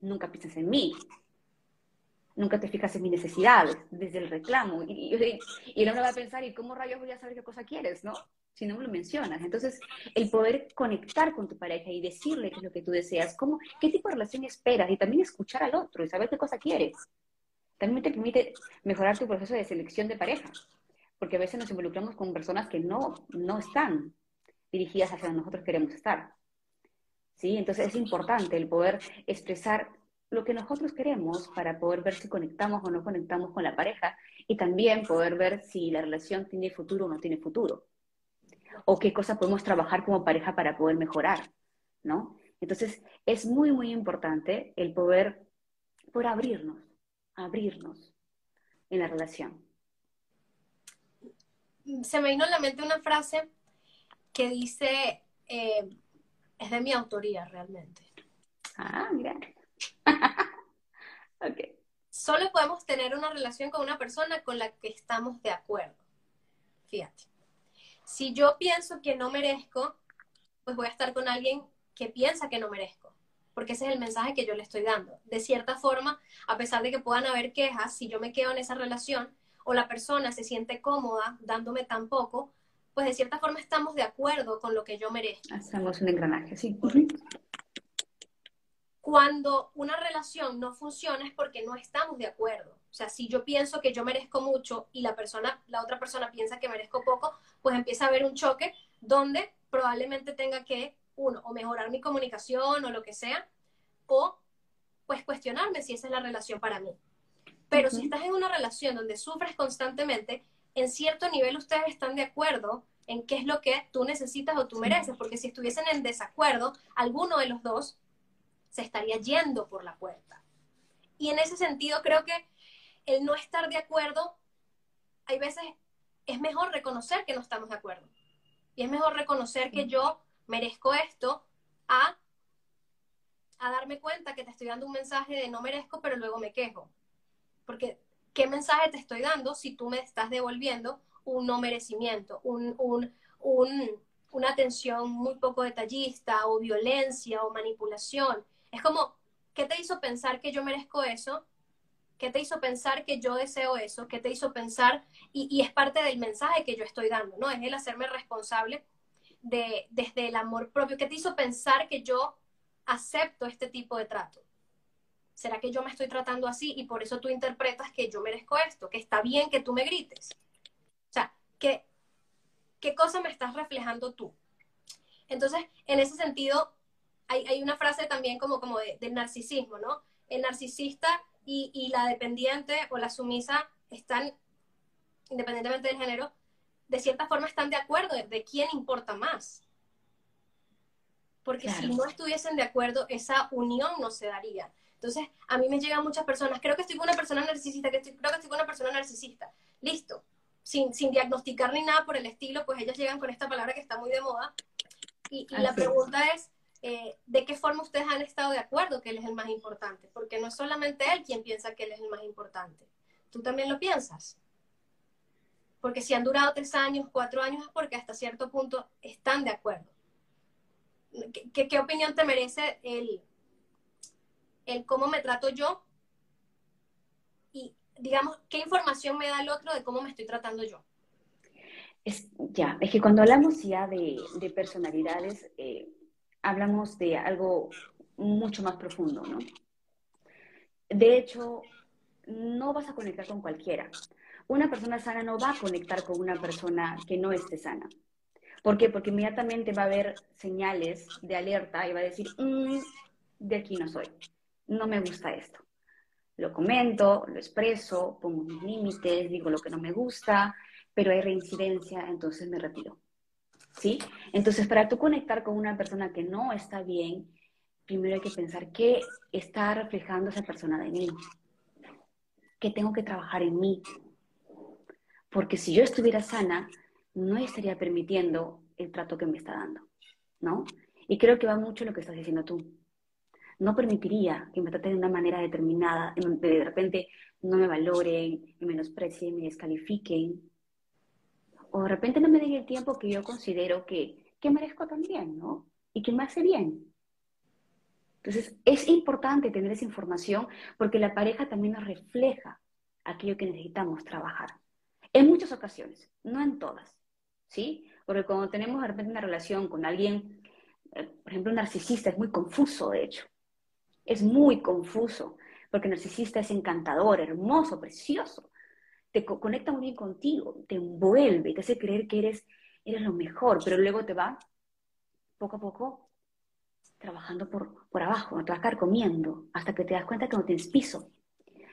Speaker 2: nunca piensas en mí. Nunca te fijas en mis necesidades, desde el reclamo. Y, y, y el hombre va a pensar, ¿y cómo rayos voy a saber qué cosa quieres, no? Si no me lo mencionas. Entonces, el poder conectar con tu pareja y decirle qué es lo que tú deseas, cómo, qué tipo de relación esperas y también escuchar al otro y saber qué cosa quieres. También te permite mejorar tu proceso de selección de pareja porque a veces nos involucramos con personas que no, no están dirigidas hacia donde nosotros queremos estar. ¿Sí? Entonces es importante el poder expresar lo que nosotros queremos para poder ver si conectamos o no conectamos con la pareja y también poder ver si la relación tiene futuro o no tiene futuro. O qué cosas podemos trabajar como pareja para poder mejorar, ¿no? Entonces es muy, muy importante el poder, por abrirnos, abrirnos en la relación.
Speaker 1: se me vino a la mente una frase que dice, eh, es de mi autoría realmente.
Speaker 2: Ah, mira. Ok.
Speaker 1: Solo podemos tener una relación con una persona con la que estamos de acuerdo. Fíjate. Si yo pienso que no merezco, pues voy a estar con alguien que piensa que no merezco, porque ese es el mensaje que yo le estoy dando. De cierta forma, a pesar de que puedan haber quejas, si yo me quedo en esa relación o la persona se siente cómoda dándome tan poco, pues de cierta forma estamos de acuerdo con lo que yo merezco.
Speaker 2: Hacemos un engranaje, sí.
Speaker 1: Cuando una relación no funciona es porque no estamos de acuerdo. O sea, si yo pienso que yo merezco mucho y la persona, la otra persona piensa que merezco poco, pues empieza a haber un choque donde probablemente tenga que, uno, o mejorar mi comunicación o lo que sea, o pues cuestionarme si esa es la relación para mí. Pero si estás en una relación donde sufres constantemente, en cierto nivel ustedes están de acuerdo en qué es lo que tú necesitas o tú mereces, porque si estuviesen en desacuerdo, alguno de los dos se estaría yendo por la puerta. Y en ese sentido creo que el no estar de acuerdo, hay veces es mejor reconocer que no estamos de acuerdo. Y es mejor reconocer que yo merezco esto a, a darme cuenta que te estoy dando un mensaje de no merezco, pero luego me quejo. Porque, ¿qué mensaje te estoy dando si tú me estás devolviendo un no merecimiento, un, un, un, una atención muy poco detallista o violencia o manipulación? Es como, ¿qué te hizo pensar que yo merezco eso? ¿Qué te hizo pensar que yo deseo eso? ¿Qué te hizo pensar? Y, es parte del mensaje que yo estoy dando, ¿no? Es el hacerme responsable de, desde el amor propio. ¿Qué te hizo pensar que yo acepto este tipo de trato? ¿Será que yo me estoy tratando así y por eso tú interpretas que yo merezco esto? Que está bien que tú me grites. O sea, ¿qué, qué cosa me estás reflejando tú? Entonces, en ese sentido, hay, hay una frase también como, como del narcisismo, ¿no? El narcisista y, la dependiente o la sumisa están, independientemente del género, de cierta forma están de acuerdo de, quién importa más. Porque si no estuviesen de acuerdo, esa unión no se daría. Entonces, a mí me llegan muchas personas, creo que estoy con una persona narcisista, que estoy, creo que estoy con una persona narcisista. Listo. Sin, sin diagnosticar ni nada por el estilo, pues ellas llegan con esta palabra que está muy de moda. Y, la pregunta es, eh, de qué forma ustedes han estado de acuerdo que él es el más importante, porque no es solamente él quien piensa que él es el más importante, tú también lo piensas. Porque si han durado tres años, cuatro años, es porque hasta cierto punto están de acuerdo. ¿Qué, qué opinión te merece el, el cómo me trato yo? Y, digamos, ¿qué información me da el otro de cómo me estoy tratando yo?
Speaker 2: Es, ya, es que cuando hablamos ya de, de personalidades, eh, hablamos de algo mucho más profundo, ¿no? De hecho, no vas a conectar con cualquiera. Una persona sana no va a conectar con una persona que no esté sana. ¿Por qué? Porque inmediatamente va a haber señales de alerta y va a decir, mm, de aquí no soy, no me gusta esto. Lo comento, lo expreso, pongo mis límites, digo lo que no me gusta, pero hay reincidencia, entonces me retiro. ¿Sí? Entonces, para tú conectar con una persona que no está bien, primero hay que pensar qué está reflejando esa persona de mí, qué tengo que trabajar en mí. Porque si yo estuviera sana, no estaría permitiendo el trato que me está dando, ¿no? Y creo que va mucho lo que estás diciendo tú. No permitiría que me traten de una manera determinada, de repente no me valoren, me menosprecien, me descalifiquen, o de repente no me den el tiempo que yo considero que, que merezco también, ¿no? Y que me hace bien. Entonces, es importante tener esa información porque la pareja también nos refleja aquello que necesitamos trabajar. En muchas ocasiones, no en todas, ¿sí? Porque cuando tenemos de repente una relación con alguien, eh, por ejemplo, un narcisista, es muy confuso, de hecho. Es muy confuso, porque el narcisista es encantador, hermoso, precioso, te conecta muy bien contigo, te envuelve, te hace creer que eres, eres lo mejor, pero luego te va poco a poco trabajando por, por abajo, te va comiendo, hasta que te das cuenta que no tienes piso.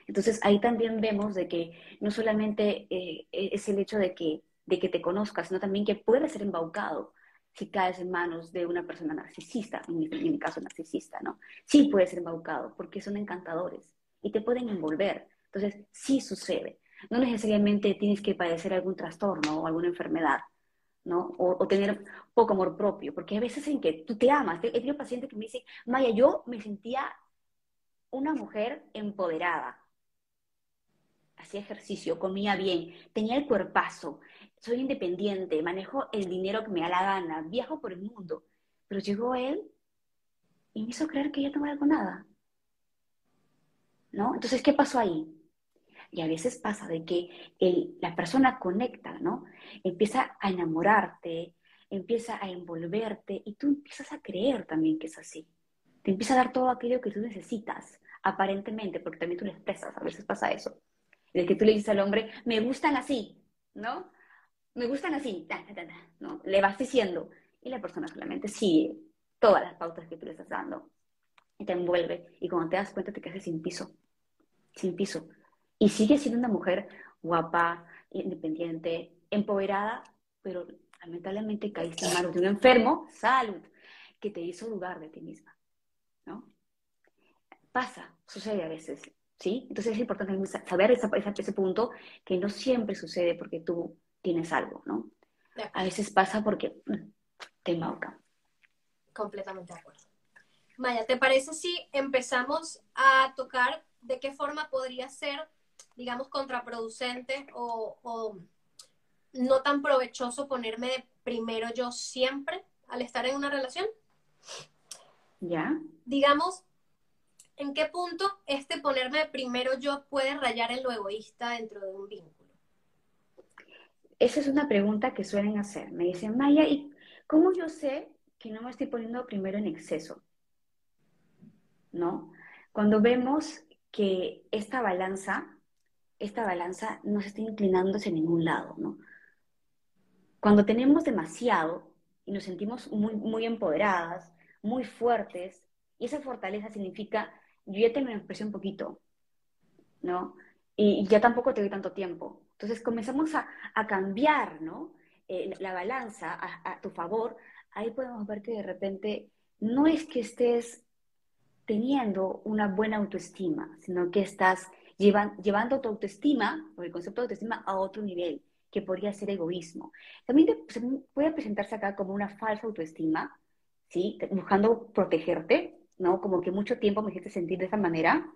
Speaker 2: Entonces ahí también vemos de que no solamente eh, es el hecho de que, de que te conozcas, sino también que puedes ser embaucado si caes en manos de una persona narcisista, en mi, en mi caso narcisista, ¿no? Sí puedes ser embaucado porque son encantadores y te pueden envolver. Entonces sí sucede. No necesariamente tienes que padecer algún trastorno o alguna enfermedad, ¿no? O, tener poco amor propio, porque hay veces en que tú te amas. He tenido pacientes que me dicen, Maya, yo me sentía una mujer empoderada. Hacía ejercicio, comía bien, tenía el cuerpazo, soy independiente, manejo el dinero que me da la gana, viajo por el mundo. Pero llegó él y me hizo creer que yo no valgo nada. ¿No? Entonces, ¿qué pasó ahí? Y a veces pasa de que la persona conecta, ¿no? Empieza a enamorarte, empieza a envolverte y tú empiezas a creer también que es así. Te empieza a dar todo aquello que tú necesitas, aparentemente, porque también tú le expresas, a veces pasa eso. El que tú le dices al hombre, me gustan así, ¿no? Me gustan así, ¿no? Le vas diciendo. Y la persona solamente sigue todas las pautas que tú le estás dando y te envuelve. Y cuando te das cuenta te quedas sin piso, sin piso. Y sigue siendo una mujer guapa, independiente, empoderada, pero lamentablemente caíste en manos de un enfermo, salud, que te hizo dudar de ti misma, ¿no? Pasa, sucede a veces, ¿sí? Entonces es importante saber ese punto que no siempre sucede porque tú tienes algo, ¿no? A veces pasa porque mm, te embauca.
Speaker 1: Completamente de acuerdo. Maya, ¿te parece si empezamos a tocar de qué forma podría ser digamos, contraproducente o, no tan provechoso ponerme primero yo siempre al estar en una relación?
Speaker 2: Ya.
Speaker 1: Digamos, ¿en qué punto este ponerme primero yo puede rayar en lo egoísta dentro de un vínculo?
Speaker 2: Esa es una pregunta que suelen hacer. Me dicen, Maya, ¿y cómo yo sé que no me estoy poniendo primero en exceso? ¿No? Cuando vemos que esta balanza esta balanza no se está inclinando hacia ningún lado, ¿no? Cuando tenemos demasiado y nos sentimos muy, muy empoderadas, muy fuertes, y esa fortaleza significa, yo ya te me expresé un poquito, ¿no? Y, ya tampoco te doy tanto tiempo. Entonces comenzamos a, cambiar, ¿no? Eh, la balanza a, a tu favor. Ahí podemos ver que de repente no es que estés teniendo una buena autoestima, sino que estás llevando tu autoestima, o el concepto de autoestima, a otro nivel, que podría ser egoísmo. También puede presentarse acá como una falsa autoestima, ¿sí? Buscando protegerte, ¿no? Como que mucho tiempo me hiciste sentir de esa manera,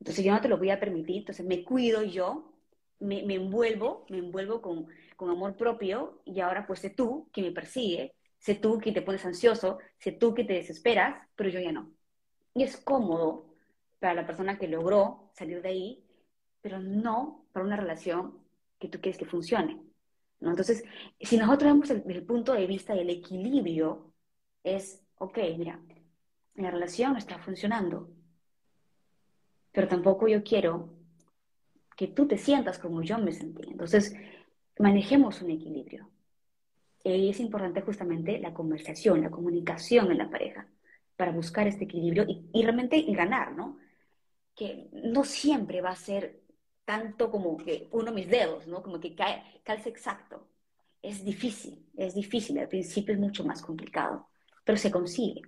Speaker 2: entonces yo no te lo voy a permitir, entonces me cuido yo, me, me envuelvo, me envuelvo con, con amor propio, y ahora pues sé tú que me persigue, sé tú que te pones ansioso, sé tú que te desesperas, pero yo ya no. Y es cómodo para la persona que logró salir de ahí, pero no para una relación que tú quieres que funcione. ¿no? Entonces, si nosotros vemos el, el punto de vista del equilibrio, es, ok, mira, la relación está funcionando, pero tampoco yo quiero que tú te sientas como yo me sentí. Entonces, manejemos un equilibrio. Y es importante justamente la conversación, la comunicación en la pareja para buscar este equilibrio y, y realmente ganar, ¿no? Que no siempre va a ser tanto como que uno mis dedos, ¿no? Como que cae, calce exacto. Es difícil, es difícil, al principio es mucho más complicado, pero se consigue.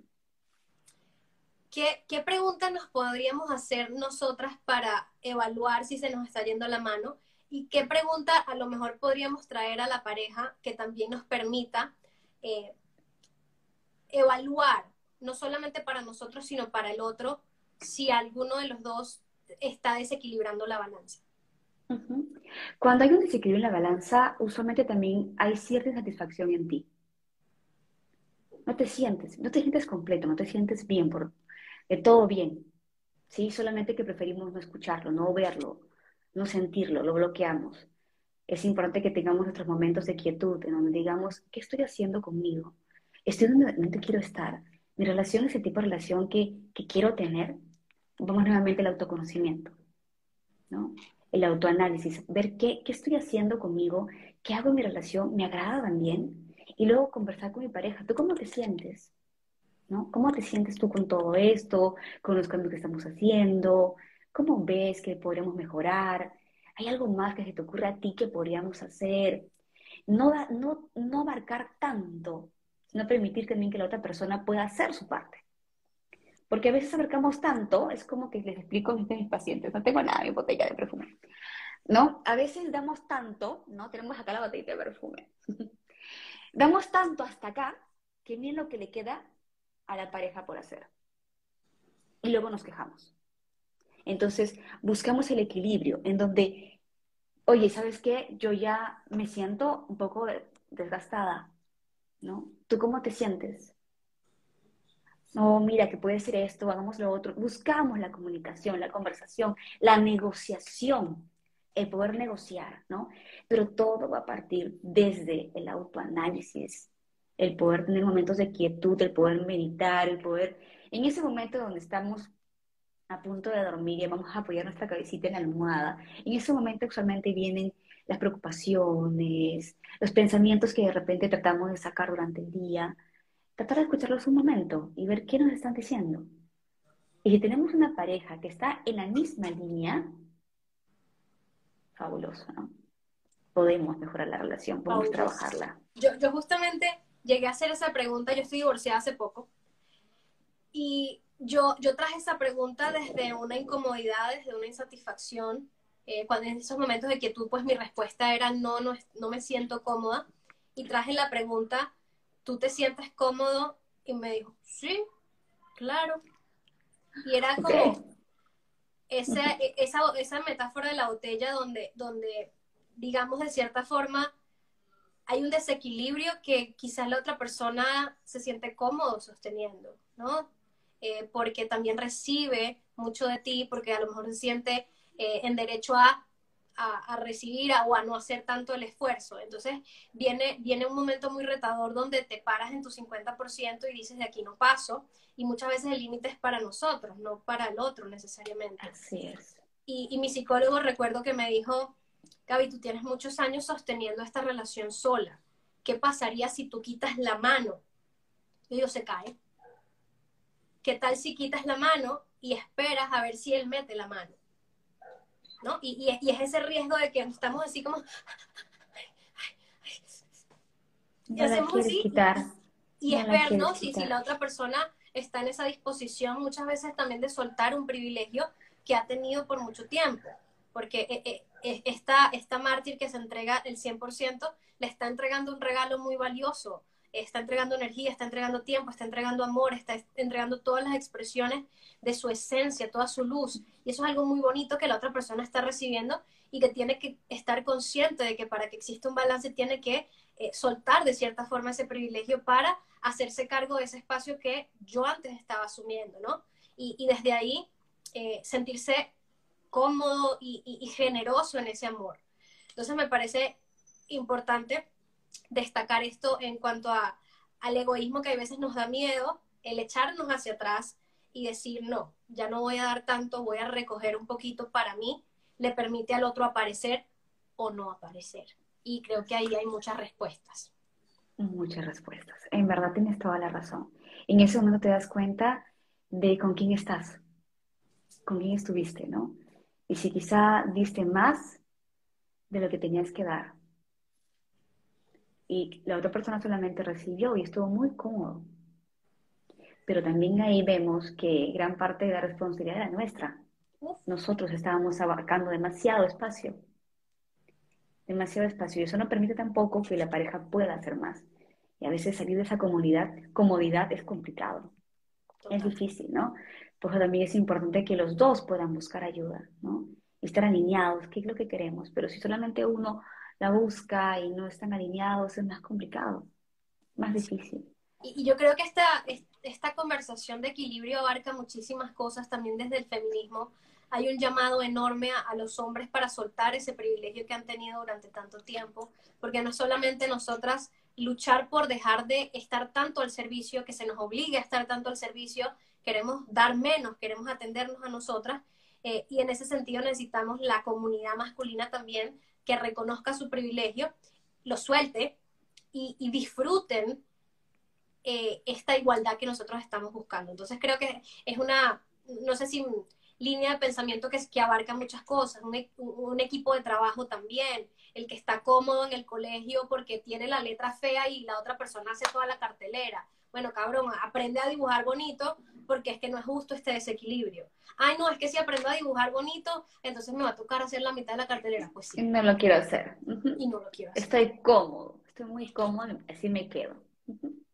Speaker 1: ¿Qué, ¿Qué preguntas nos podríamos hacer nosotras para evaluar si se nos está yendo la mano? ¿Y qué pregunta a lo mejor podríamos traer a la pareja que también nos permita eh, evaluar, no solamente para nosotros, sino para el otro, si alguno de los dos está desequilibrando la balanza.
Speaker 2: Cuando hay un desequilibrio en la balanza, usualmente también hay cierta insatisfacción en ti. No te sientes, no te sientes completo, no te sientes bien, por, de todo bien. ¿sí? Solamente que preferimos no escucharlo, no verlo, no sentirlo, lo bloqueamos. Es importante que tengamos nuestros momentos de quietud, en donde digamos, ¿qué estoy haciendo conmigo? ¿Estoy donde realmente quiero estar? ¿Mi relación es el tipo de relación que, que quiero tener? Vamos nuevamente al autoconocimiento, ¿no? El autoanálisis, ver qué, qué estoy haciendo conmigo, qué hago en mi relación, me agrada también, y luego conversar con mi pareja, ¿tú cómo te sientes? ¿No? ¿Cómo te sientes tú con todo esto, con los cambios que estamos haciendo? ¿Cómo ves que podríamos mejorar? ¿Hay algo más que se te ocurra a ti que podríamos hacer? No, no, no abarcar tanto, sino permitir también que la otra persona pueda hacer su parte. Porque a veces abarcamos tanto, es como que les explico a mis pacientes, no tengo nada mi botella de perfume. ¿no? A veces damos tanto, ¿no? Tenemos acá la botella de perfume. damos tanto hasta acá que miren lo que le queda a la pareja por hacer. Y luego nos quejamos. Entonces, buscamos el equilibrio en donde, oye, ¿sabes qué? Yo ya me siento un poco desgastada, ¿no? ¿Tú cómo te sientes? No, mira, que puede ser esto, hagamos lo otro. Buscamos la comunicación, la conversación, la negociación, el poder negociar, ¿no? Pero todo va a partir desde el autoanálisis, el poder tener momentos de quietud, el poder meditar, el poder, en ese momento donde estamos a punto de dormir y vamos a apoyar nuestra cabecita en la almohada, en ese momento usualmente vienen las preocupaciones, los pensamientos que de repente tratamos de sacar durante el día, tratar de escucharlos un momento y ver qué nos están diciendo. Y si tenemos una pareja que está en la misma línea, fabuloso, ¿no? Podemos mejorar la relación, podemos trabajarla.
Speaker 1: Yo, yo justamente llegué a hacer esa pregunta, yo estoy divorciada hace poco, y yo, yo traje esa pregunta desde una incomodidad, desde una insatisfacción, eh, cuando en esos momentos de quietud, pues mi respuesta era no, no, no me siento cómoda, y traje la pregunta, ¿tú te sientes cómodo? Y me dijo, sí, claro. Y era como esa, esa, esa metáfora de la botella donde, donde, digamos, de cierta forma, hay un desequilibrio que quizás la otra persona se siente cómodo sosteniendo, ¿no? Eh, porque también recibe mucho de ti, porque a lo mejor se siente eh, en derecho a a, recibir o a no hacer tanto el esfuerzo. Entonces viene, viene un momento muy retador donde te paras en tu 50% y dices de aquí no paso y muchas veces el límite es para nosotros, no para el otro necesariamente.
Speaker 2: Así es.
Speaker 1: Y, y mi psicólogo recuerdo que me dijo, Gaby, tú tienes muchos años sosteniendo esta relación sola. ¿Qué pasaría si tú quitas la mano? Y digo, se cae. ¿Qué tal si quitas la mano y esperas a ver si él mete la mano? ¿No? Y, es ese riesgo de que estamos así como...
Speaker 2: y hacemos así.
Speaker 1: Y es ver, ¿no? Si, si la otra persona está en esa disposición muchas veces también de soltar un privilegio que ha tenido por mucho tiempo. Porque eh, eh, esta, esta mártir que se entrega el 100% le está entregando un regalo muy valioso está entregando energía, está entregando tiempo, está entregando amor, está entregando todas las expresiones de su esencia, toda su luz. Y eso es algo muy bonito que la otra persona está recibiendo y que tiene que estar consciente de que para que exista un balance tiene que eh, soltar de cierta forma ese privilegio para hacerse cargo de ese espacio que yo antes estaba asumiendo, ¿no? Y, desde ahí eh, sentirse cómodo y generoso en ese amor. Entonces me parece importante destacar esto en cuanto al egoísmo que a veces nos da miedo, el echarnos hacia atrás y decir, no, ya no voy a dar tanto, voy a recoger un poquito para mí, le permite al otro aparecer o no aparecer. Y creo que ahí hay muchas respuestas.
Speaker 2: Muchas respuestas. En verdad tienes toda la razón. En ese momento te das cuenta de con quién estás, con quién estuviste, ¿no? Y si quizá diste más de lo que tenías que dar, y la otra persona solamente recibió y estuvo muy cómodo. Pero también ahí vemos que gran parte de la responsabilidad era nuestra. Nosotros estábamos abarcando demasiado espacio. Demasiado espacio. Y eso no permite tampoco que la pareja pueda hacer más. Y a veces salir de esa comodidad, comodidad es complicado. Es difícil, ¿no? Por eso también es importante que los dos puedan buscar ayuda, ¿no? Y estar alineados, qué es lo que queremos. Pero si solamente uno la busca y no están alineados, es más complicado, más difícil.
Speaker 1: Y, yo creo que esta, esta conversación de equilibrio abarca muchísimas cosas también desde el feminismo. Hay un llamado enorme a, los hombres para soltar ese privilegio que han tenido durante tanto tiempo, porque no es solamente nosotras luchar por dejar de estar tanto al servicio, que se nos obligue a estar tanto al servicio, queremos dar menos, queremos atendernos a nosotras, eh, y en ese sentido necesitamos la comunidad masculina también que reconozca su privilegio, lo suelte y, disfruten eh, esta igualdad que nosotros estamos buscando. Entonces creo que es una, no sé si línea de pensamiento que, que abarca muchas cosas, un, un, equipo de trabajo también, el que está cómodo en el colegio porque tiene la letra fea y la otra persona hace toda la cartelera. Bueno, cabrón, aprende a dibujar bonito porque es que no es justo este desequilibrio. Ay, no, es que si aprendo a dibujar bonito, entonces me va a tocar hacer la mitad de la cartelera. Pues sí.
Speaker 2: No lo quiero hacer.
Speaker 1: Y no lo quiero hacer.
Speaker 2: Estoy cómodo, estoy muy cómodo, así me quedo.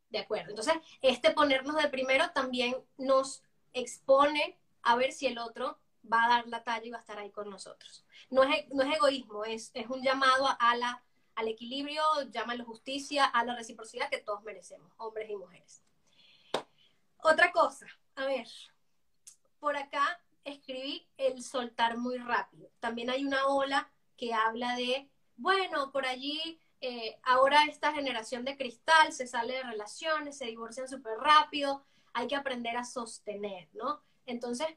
Speaker 1: De acuerdo. Entonces, este ponernos de primero también nos expone a ver si el otro va a dar la talla y va a estar ahí con nosotros. No es, no es egoísmo, es, es un llamado a la, al equilibrio, llámalo justicia, a la reciprocidad que todos merecemos, hombres y mujeres. Otra cosa, a ver, por acá escribí el soltar muy rápido. También hay una ola que habla de, bueno, por allí eh, ahora esta generación de cristal se sale de relaciones, se divorcian súper rápido, hay que aprender a sostener, ¿no? Entonces,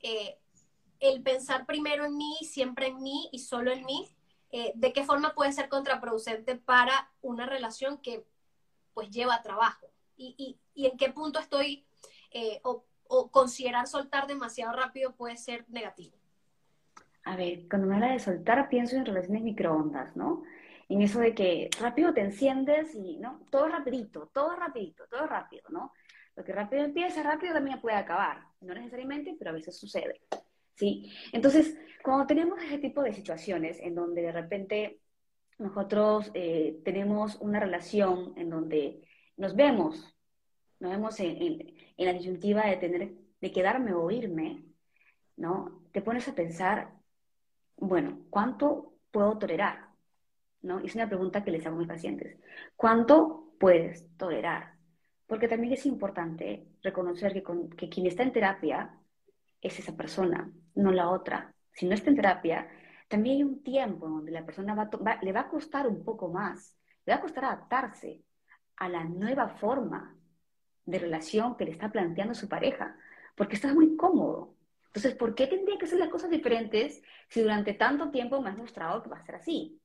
Speaker 1: eh, el pensar primero en mí, siempre en mí y solo en mí, eh, ¿de qué forma puede ser contraproducente para una relación que pues lleva trabajo? ¿Y, y, en qué punto estoy o, o considerar soltar demasiado rápido puede ser negativo?
Speaker 2: A ver, cuando me habla de soltar, pienso en relaciones microondas, ¿no? En eso de que rápido te enciendes y, ¿no? Todo rapidito, todo rapidito, todo rápido, ¿no? Lo que rápido empieza, rápido también puede acabar. No necesariamente, pero a veces sucede. ¿Sí? Entonces, cuando tenemos ese tipo de situaciones en donde de repente nosotros eh, tenemos una relación en donde nos vemos, nos vemos en, la disyuntiva de tener, de quedarme o irme, ¿no? Te pones a pensar, bueno, ¿cuánto puedo tolerar? ¿No? Es una pregunta que les hago a mis pacientes. ¿Cuánto puedes tolerar? Porque también es importante reconocer que, que quien está en terapia es esa persona, no la otra. Si no está en terapia, también hay un tiempo donde la persona va, le va a costar un poco más, le va a costar adaptarse a la nueva forma de relación que le está planteando su pareja, porque está muy cómodo. Entonces, ¿por qué tendría que hacer las cosas diferentes si durante tanto tiempo me has mostrado que va a ser así?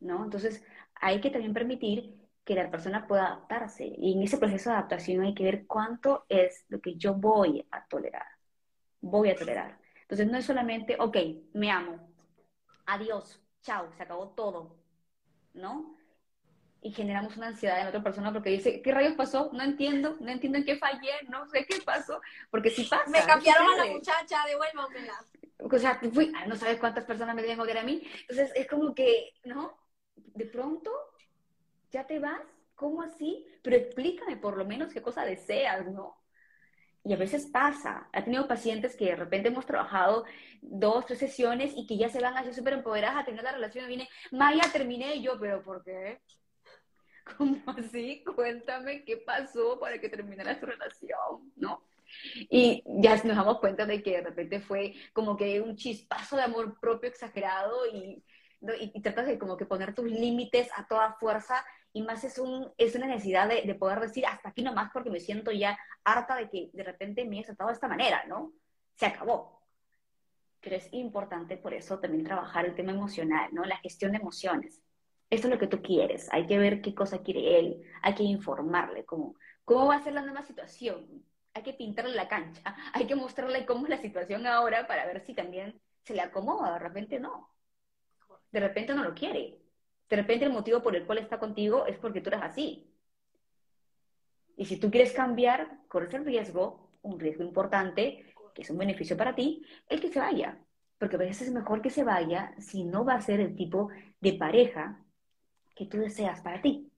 Speaker 2: ¿No? Entonces, hay que también permitir que la persona pueda adaptarse. Y en ese proceso de adaptación hay que ver cuánto es lo que yo voy a tolerar. Voy a tolerar. Entonces no es solamente, ok, me amo, adiós, chao, se acabó todo, ¿no? Y generamos una ansiedad en otra persona porque dice, ¿qué rayos pasó? No entiendo, no entiendo en qué fallé, no sé qué pasó, porque si pasa.
Speaker 1: Me cambiaron a la muchacha, devuélvamela.
Speaker 2: O sea, fui, no sabes cuántas personas me deben odiar a mí. Entonces es como que, ¿no? De pronto ¿Ya te vas? ¿Cómo así? Pero explícame por lo menos qué cosa deseas, ¿no? Y a veces pasa. Ha tenido pacientes que de repente hemos trabajado dos, tres sesiones y que ya se van así súper empoderadas a tener la relación y viene, Maya, terminé yo, pero ¿por qué? ¿Cómo así? Cuéntame qué pasó para que terminara su relación, ¿no? Y ya nos damos cuenta de que de repente fue como que un chispazo de amor propio exagerado y, y, y tratas de como que poner tus límites a toda fuerza y más es, un, es una necesidad de, de, poder decir hasta aquí nomás porque me siento ya harta de que de repente me he tratado de esta manera, ¿no? Se acabó. Pero es importante por eso también trabajar el tema emocional, ¿no? La gestión de emociones. Esto es lo que tú quieres, hay que ver qué cosa quiere él, hay que informarle cómo, cómo va a ser la nueva situación, hay que pintarle la cancha, hay que mostrarle cómo es la situación ahora para ver si también se le acomoda, de repente no, de repente no lo quiere, de repente el motivo por el cual está contigo es porque tú eres así. Y si tú quieres cambiar, corres el riesgo, un riesgo importante, que es un beneficio para ti, el que se vaya. Porque a veces es mejor que se vaya si no va a ser el tipo de pareja que tú deseas para ti.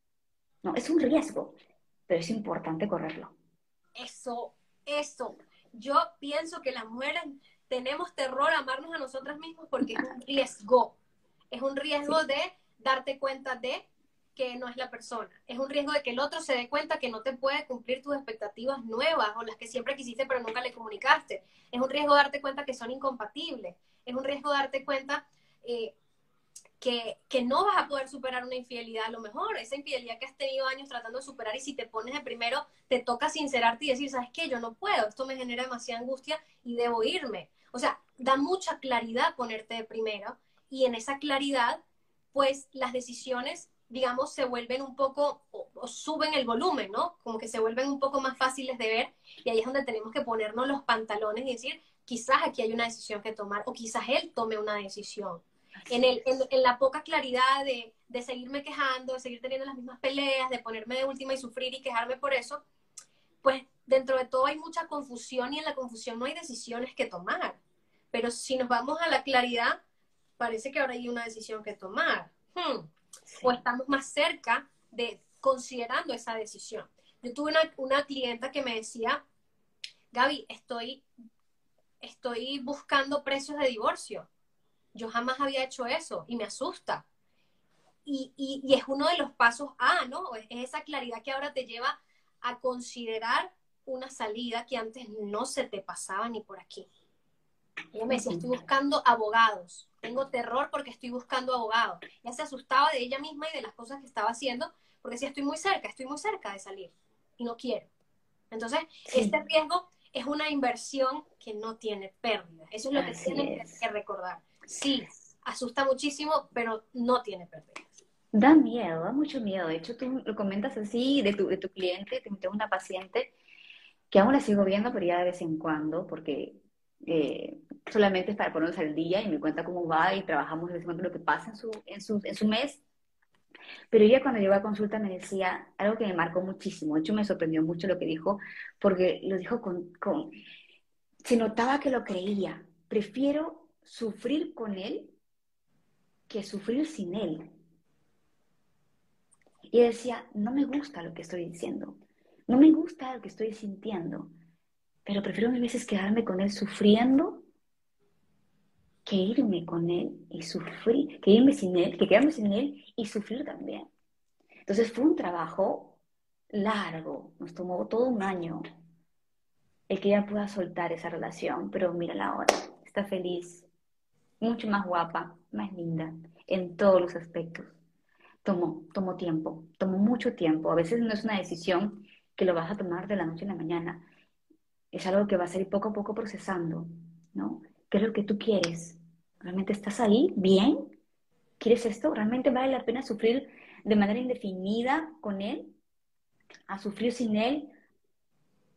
Speaker 2: No, es un riesgo, pero es importante correrlo.
Speaker 1: Eso, eso. Yo pienso que las mujeres tenemos terror a amarnos a nosotras mismas porque es un riesgo. Es un riesgo de darte cuenta de que no es la persona. Es un riesgo de que el otro se dé cuenta que no te puede cumplir tus expectativas nuevas o las que siempre quisiste pero nunca le comunicaste. Es un riesgo darte cuenta que son incompatibles. Es un riesgo darte cuenta eh, que, que, no vas a poder superar una infidelidad a lo mejor. Esa infidelidad que has tenido años tratando de superar y si te pones de primero, te toca sincerarte y decir, ¿sabes qué? Yo no puedo. Esto me genera demasiada angustia y debo irme. O sea, da mucha claridad ponerte de primero y en esa claridad pues las decisiones, digamos, se vuelven un poco, o, suben el volumen, ¿no? Como que se vuelven un poco más fáciles de ver y ahí es donde tenemos que ponernos los pantalones y decir, quizás aquí hay una decisión que tomar o quizás él tome una decisión. En, el, en, la poca claridad de, de seguirme quejando, de seguir teniendo las mismas peleas, de ponerme de última y sufrir y quejarme por eso, pues dentro de todo hay mucha confusión y en la confusión no hay decisiones que tomar. Pero si nos vamos a la claridad, parece que ahora hay una decisión que tomar. Hmm. O estamos más cerca de considerando esa decisión. Yo tuve una, una clienta que me decía, Gaby, estoy, estoy buscando precios de divorcio. Yo jamás había hecho eso y me asusta. Y, y, y, es uno de los pasos A, ¿no? Es esa claridad que ahora te lleva a considerar una salida que antes no se te pasaba ni por aquí. Ella me decía, estoy buscando abogados. Tengo terror porque estoy buscando abogados. Ya se asustaba de ella misma y de las cosas que estaba haciendo, porque decía, estoy muy cerca, estoy muy cerca de salir y no quiero. Entonces, este riesgo es una inversión que no tiene pérdida. Eso es lo que tienen que recordar. Sí, asusta muchísimo, pero no tiene pérdida.
Speaker 2: Da miedo, da mucho miedo. De hecho, tú lo comentas así de tu, de tu cliente, tengo una paciente que aún la sigo viendo, pero ya de vez en cuando, porque eh, solamente es para ponernos al día y me cuenta cómo va y trabajamos de vez en cuando lo que pasa en su, en su, en su mes. Pero ella cuando llegó a consulta me decía algo que me marcó muchísimo. De hecho, me sorprendió mucho lo que dijo, porque lo dijo con, con... Se notaba que lo creía. Prefiero sufrir con él que sufrir sin él. Y decía, no me gusta lo que estoy diciendo. No me gusta lo que estoy sintiendo, pero prefiero mil veces quedarme con él sufriendo que irme con él y sufrir, que irme sin él, que quedarme sin él y sufrir también. Entonces fue un trabajo largo, nos tomó todo un año el que ella pueda soltar esa relación, pero mírala ahora, está feliz, mucho más guapa, más linda, en todos los aspectos. Tomó, tomó tiempo, tomó mucho tiempo. A veces no es una decisión que lo vas a tomar de la noche a la mañana. Es algo que vas a ir poco a poco procesando, ¿no? ¿Qué es lo que tú quieres? ¿Realmente estás ahí? ¿Bien? ¿Quieres esto? ¿Realmente vale la pena sufrir de manera indefinida con él? ¿A sufrir sin él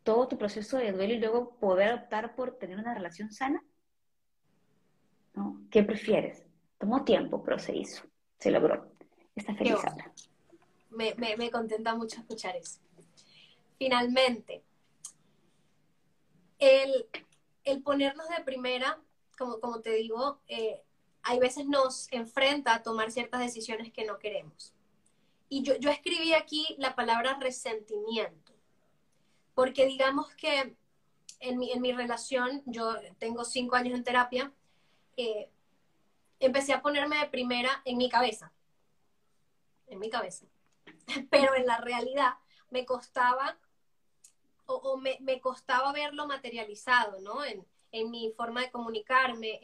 Speaker 2: todo tu proceso de duelo y luego poder optar por tener una relación sana? ¿No? ¿Qué prefieres? Tomó tiempo, pero se hizo, se logró. Está feliz ahora.
Speaker 1: Me, me, me contenta mucho escuchar eso finalmente, el, ponernos de primera, como, como te digo, eh, hay veces nos enfrenta a tomar ciertas decisiones que no queremos. Y yo, yo escribí aquí la palabra resentimiento, porque digamos que en mi, en mi relación, yo tengo cinco años en terapia, eh, empecé a ponerme de primera en mi cabeza, en mi cabeza, pero en la realidad me costaba o, me, costaba verlo materializado, ¿no? En, mi forma de comunicarme,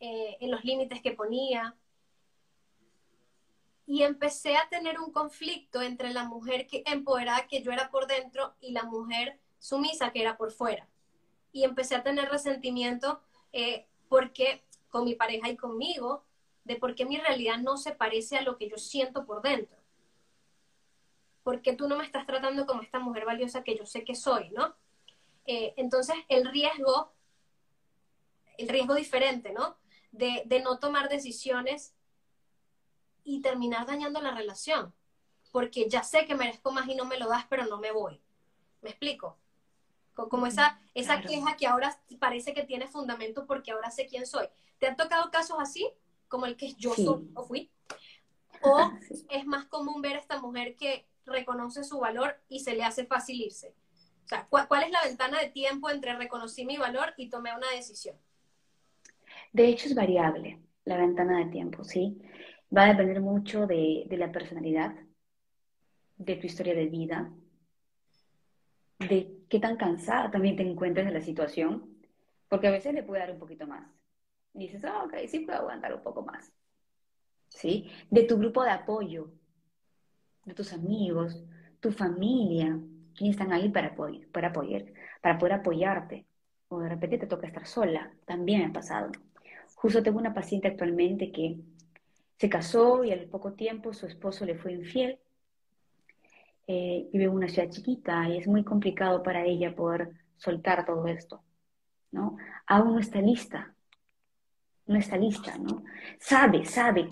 Speaker 1: eh, en los límites que ponía. Y empecé a tener un conflicto entre la mujer que, empoderada que yo era por dentro y la mujer sumisa que era por fuera. Y empecé a tener resentimiento eh, porque con mi pareja y conmigo, de por qué mi realidad no se parece a lo que yo siento por dentro. Porque tú no me estás tratando como esta mujer valiosa que yo sé que soy, ¿no? Eh, entonces, el riesgo, el riesgo diferente, ¿no? De, de no tomar decisiones y terminar dañando la relación. Porque ya sé que merezco más y no me lo das, pero no me voy. ¿Me explico? Como esa, esa queja que ahora parece que tiene fundamento porque ahora sé quién soy. ¿Te han tocado casos así? Como el que yo soy o fui. ¿O es más común ver a esta mujer que reconoce su valor y se le hace fácil irse? O sea, ¿cuál, es la ventana de tiempo entre reconocí mi valor y tomé una decisión?
Speaker 2: De hecho, es variable la ventana de tiempo, ¿sí? Va a depender mucho de, de la personalidad, de tu historia de vida, de qué tan cansada también te encuentres de la situación, porque a veces le puede dar un poquito más. Dices, ah, ok, sí puedo aguantar un poco más. ¿Sí? De tu grupo de apoyo, tus amigos, tu familia, quienes están ahí para, para, apoyar, para poder apoyarte. O de repente te toca estar sola, también ha pasado. Justo tengo una paciente actualmente que se casó y al poco tiempo su esposo le fue infiel. Eh, vive en una ciudad chiquita y es muy complicado para ella poder soltar todo esto, ¿no? Aún no está lista, no está lista, ¿no? Sabe, sabe,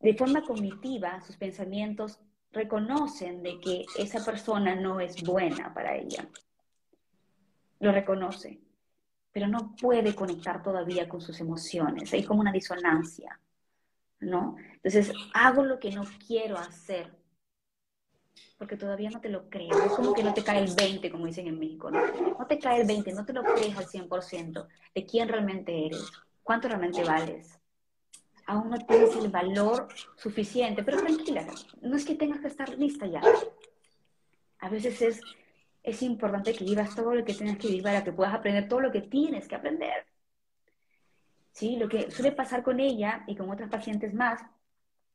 Speaker 2: de forma cognitiva sus pensamientos reconocen de que esa persona no es buena para ella, lo reconoce, pero no puede conectar todavía con sus emociones. Hay como una disonancia, ¿no? Entonces, hago lo que no quiero hacer, porque todavía no te lo crees. Es como que no te cae el 20, como dicen en México, ¿no? No te cae el 20, no te lo crees al 100% de quién realmente eres, cuánto realmente vales. Aún no tienes el valor suficiente, pero tranquila, no es que tengas que estar lista ya. A veces es, es importante que vivas todo lo que tienes que vivir para que puedas aprender todo lo que tienes que aprender. ¿Sí? Lo que suele pasar con ella y con otras pacientes más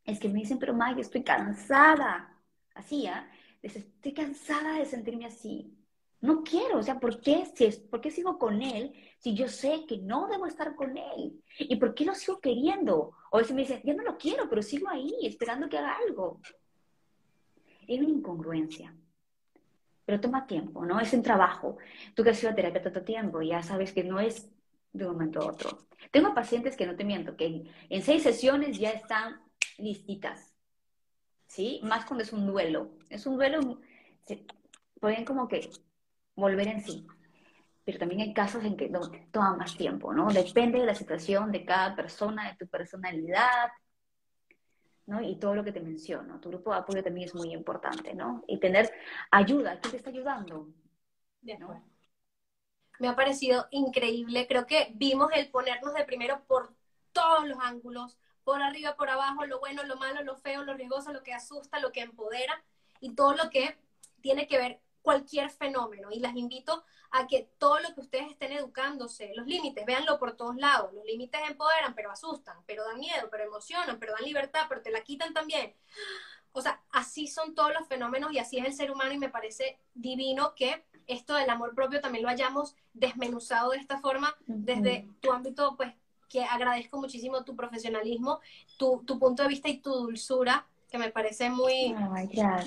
Speaker 2: es que me dicen, pero Maggie, estoy cansada así, ¿ah? estoy cansada de sentirme así. No quiero, o sea, ¿por qué, si es, ¿por qué sigo con él si yo sé que no debo estar con él? ¿Y por qué lo sigo queriendo? O si me dicen, yo no lo quiero, pero sigo ahí esperando que haga algo. Es una incongruencia. Pero toma tiempo, ¿no? Es un trabajo. Tú que has sido a terapia tanto tiempo, ya sabes que no es de un momento a otro. Tengo pacientes que no te miento, que en seis sesiones ya están listitas ¿sí? Más cuando es un duelo. Es un duelo, pueden como que volver en sí. Pero también hay casos en que toma más tiempo, ¿no? Depende de la situación de cada persona, de tu personalidad, ¿no? Y todo lo que te menciono. Tu grupo de apoyo también es muy importante, ¿no? Y tener ayuda. ¿Quién te está ayudando?
Speaker 1: Me ha parecido increíble. Creo que vimos el ponernos de primero por todos los ángulos, por arriba, por abajo, lo bueno, lo malo, lo feo, lo riesgoso, lo que asusta, lo que empodera y todo lo que tiene que ver cualquier fenómeno. Y las invito a que todo lo que ustedes estén educándose, los límites, véanlo por todos lados. Los límites empoderan, pero asustan, pero dan miedo, pero emocionan, pero dan libertad, pero te la quitan también. O sea, así son todos los fenómenos y así es el ser humano y me parece divino que esto del amor propio también lo hayamos desmenuzado de esta forma desde tu ámbito pues que agradezco muchísimo tu profesionalismo, tu, tu punto de vista y tu dulzura, que me parece muy,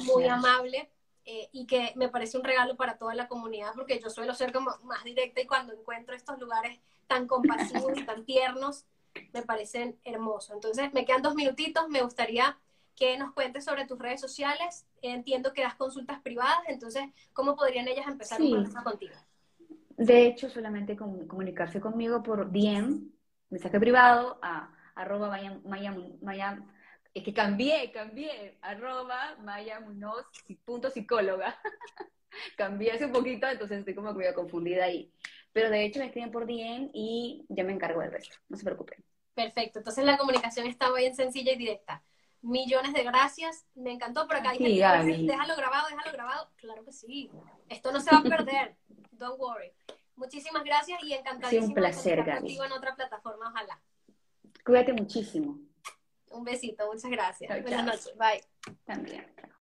Speaker 1: muy amable. Eh, y que me parece un regalo para toda la comunidad porque yo suelo ser como más directa y cuando encuentro estos lugares tan compasivos tan tiernos me parecen hermosos. Entonces me quedan dos minutitos, me gustaría que nos cuentes sobre tus redes sociales. Entiendo que das consultas privadas, entonces, ¿cómo podrían ellas empezar un proceso contigo?
Speaker 2: De hecho, solamente comunicarse conmigo por DM, mensaje privado a arroba maya, maya, es que cambié, cambié, arroba maya munoz, punto psicóloga. cambié hace un poquito, entonces estoy como medio confundida ahí. Pero de hecho me escriben por DM y ya me encargo del resto, no se preocupen.
Speaker 1: Perfecto, entonces la comunicación está bien sencilla y directa. Millones de gracias, me encantó por acá. Sí, déjalo grabado, déjalo grabado. Claro que sí, esto no se va a perder, don't worry. Muchísimas gracias y encantadísima
Speaker 2: sí, un placer, de
Speaker 1: contigo en otra plataforma, ojalá.
Speaker 2: Cuídate muchísimo.
Speaker 1: Un besito, muchas gracias. Buenas noches, bye.
Speaker 2: También.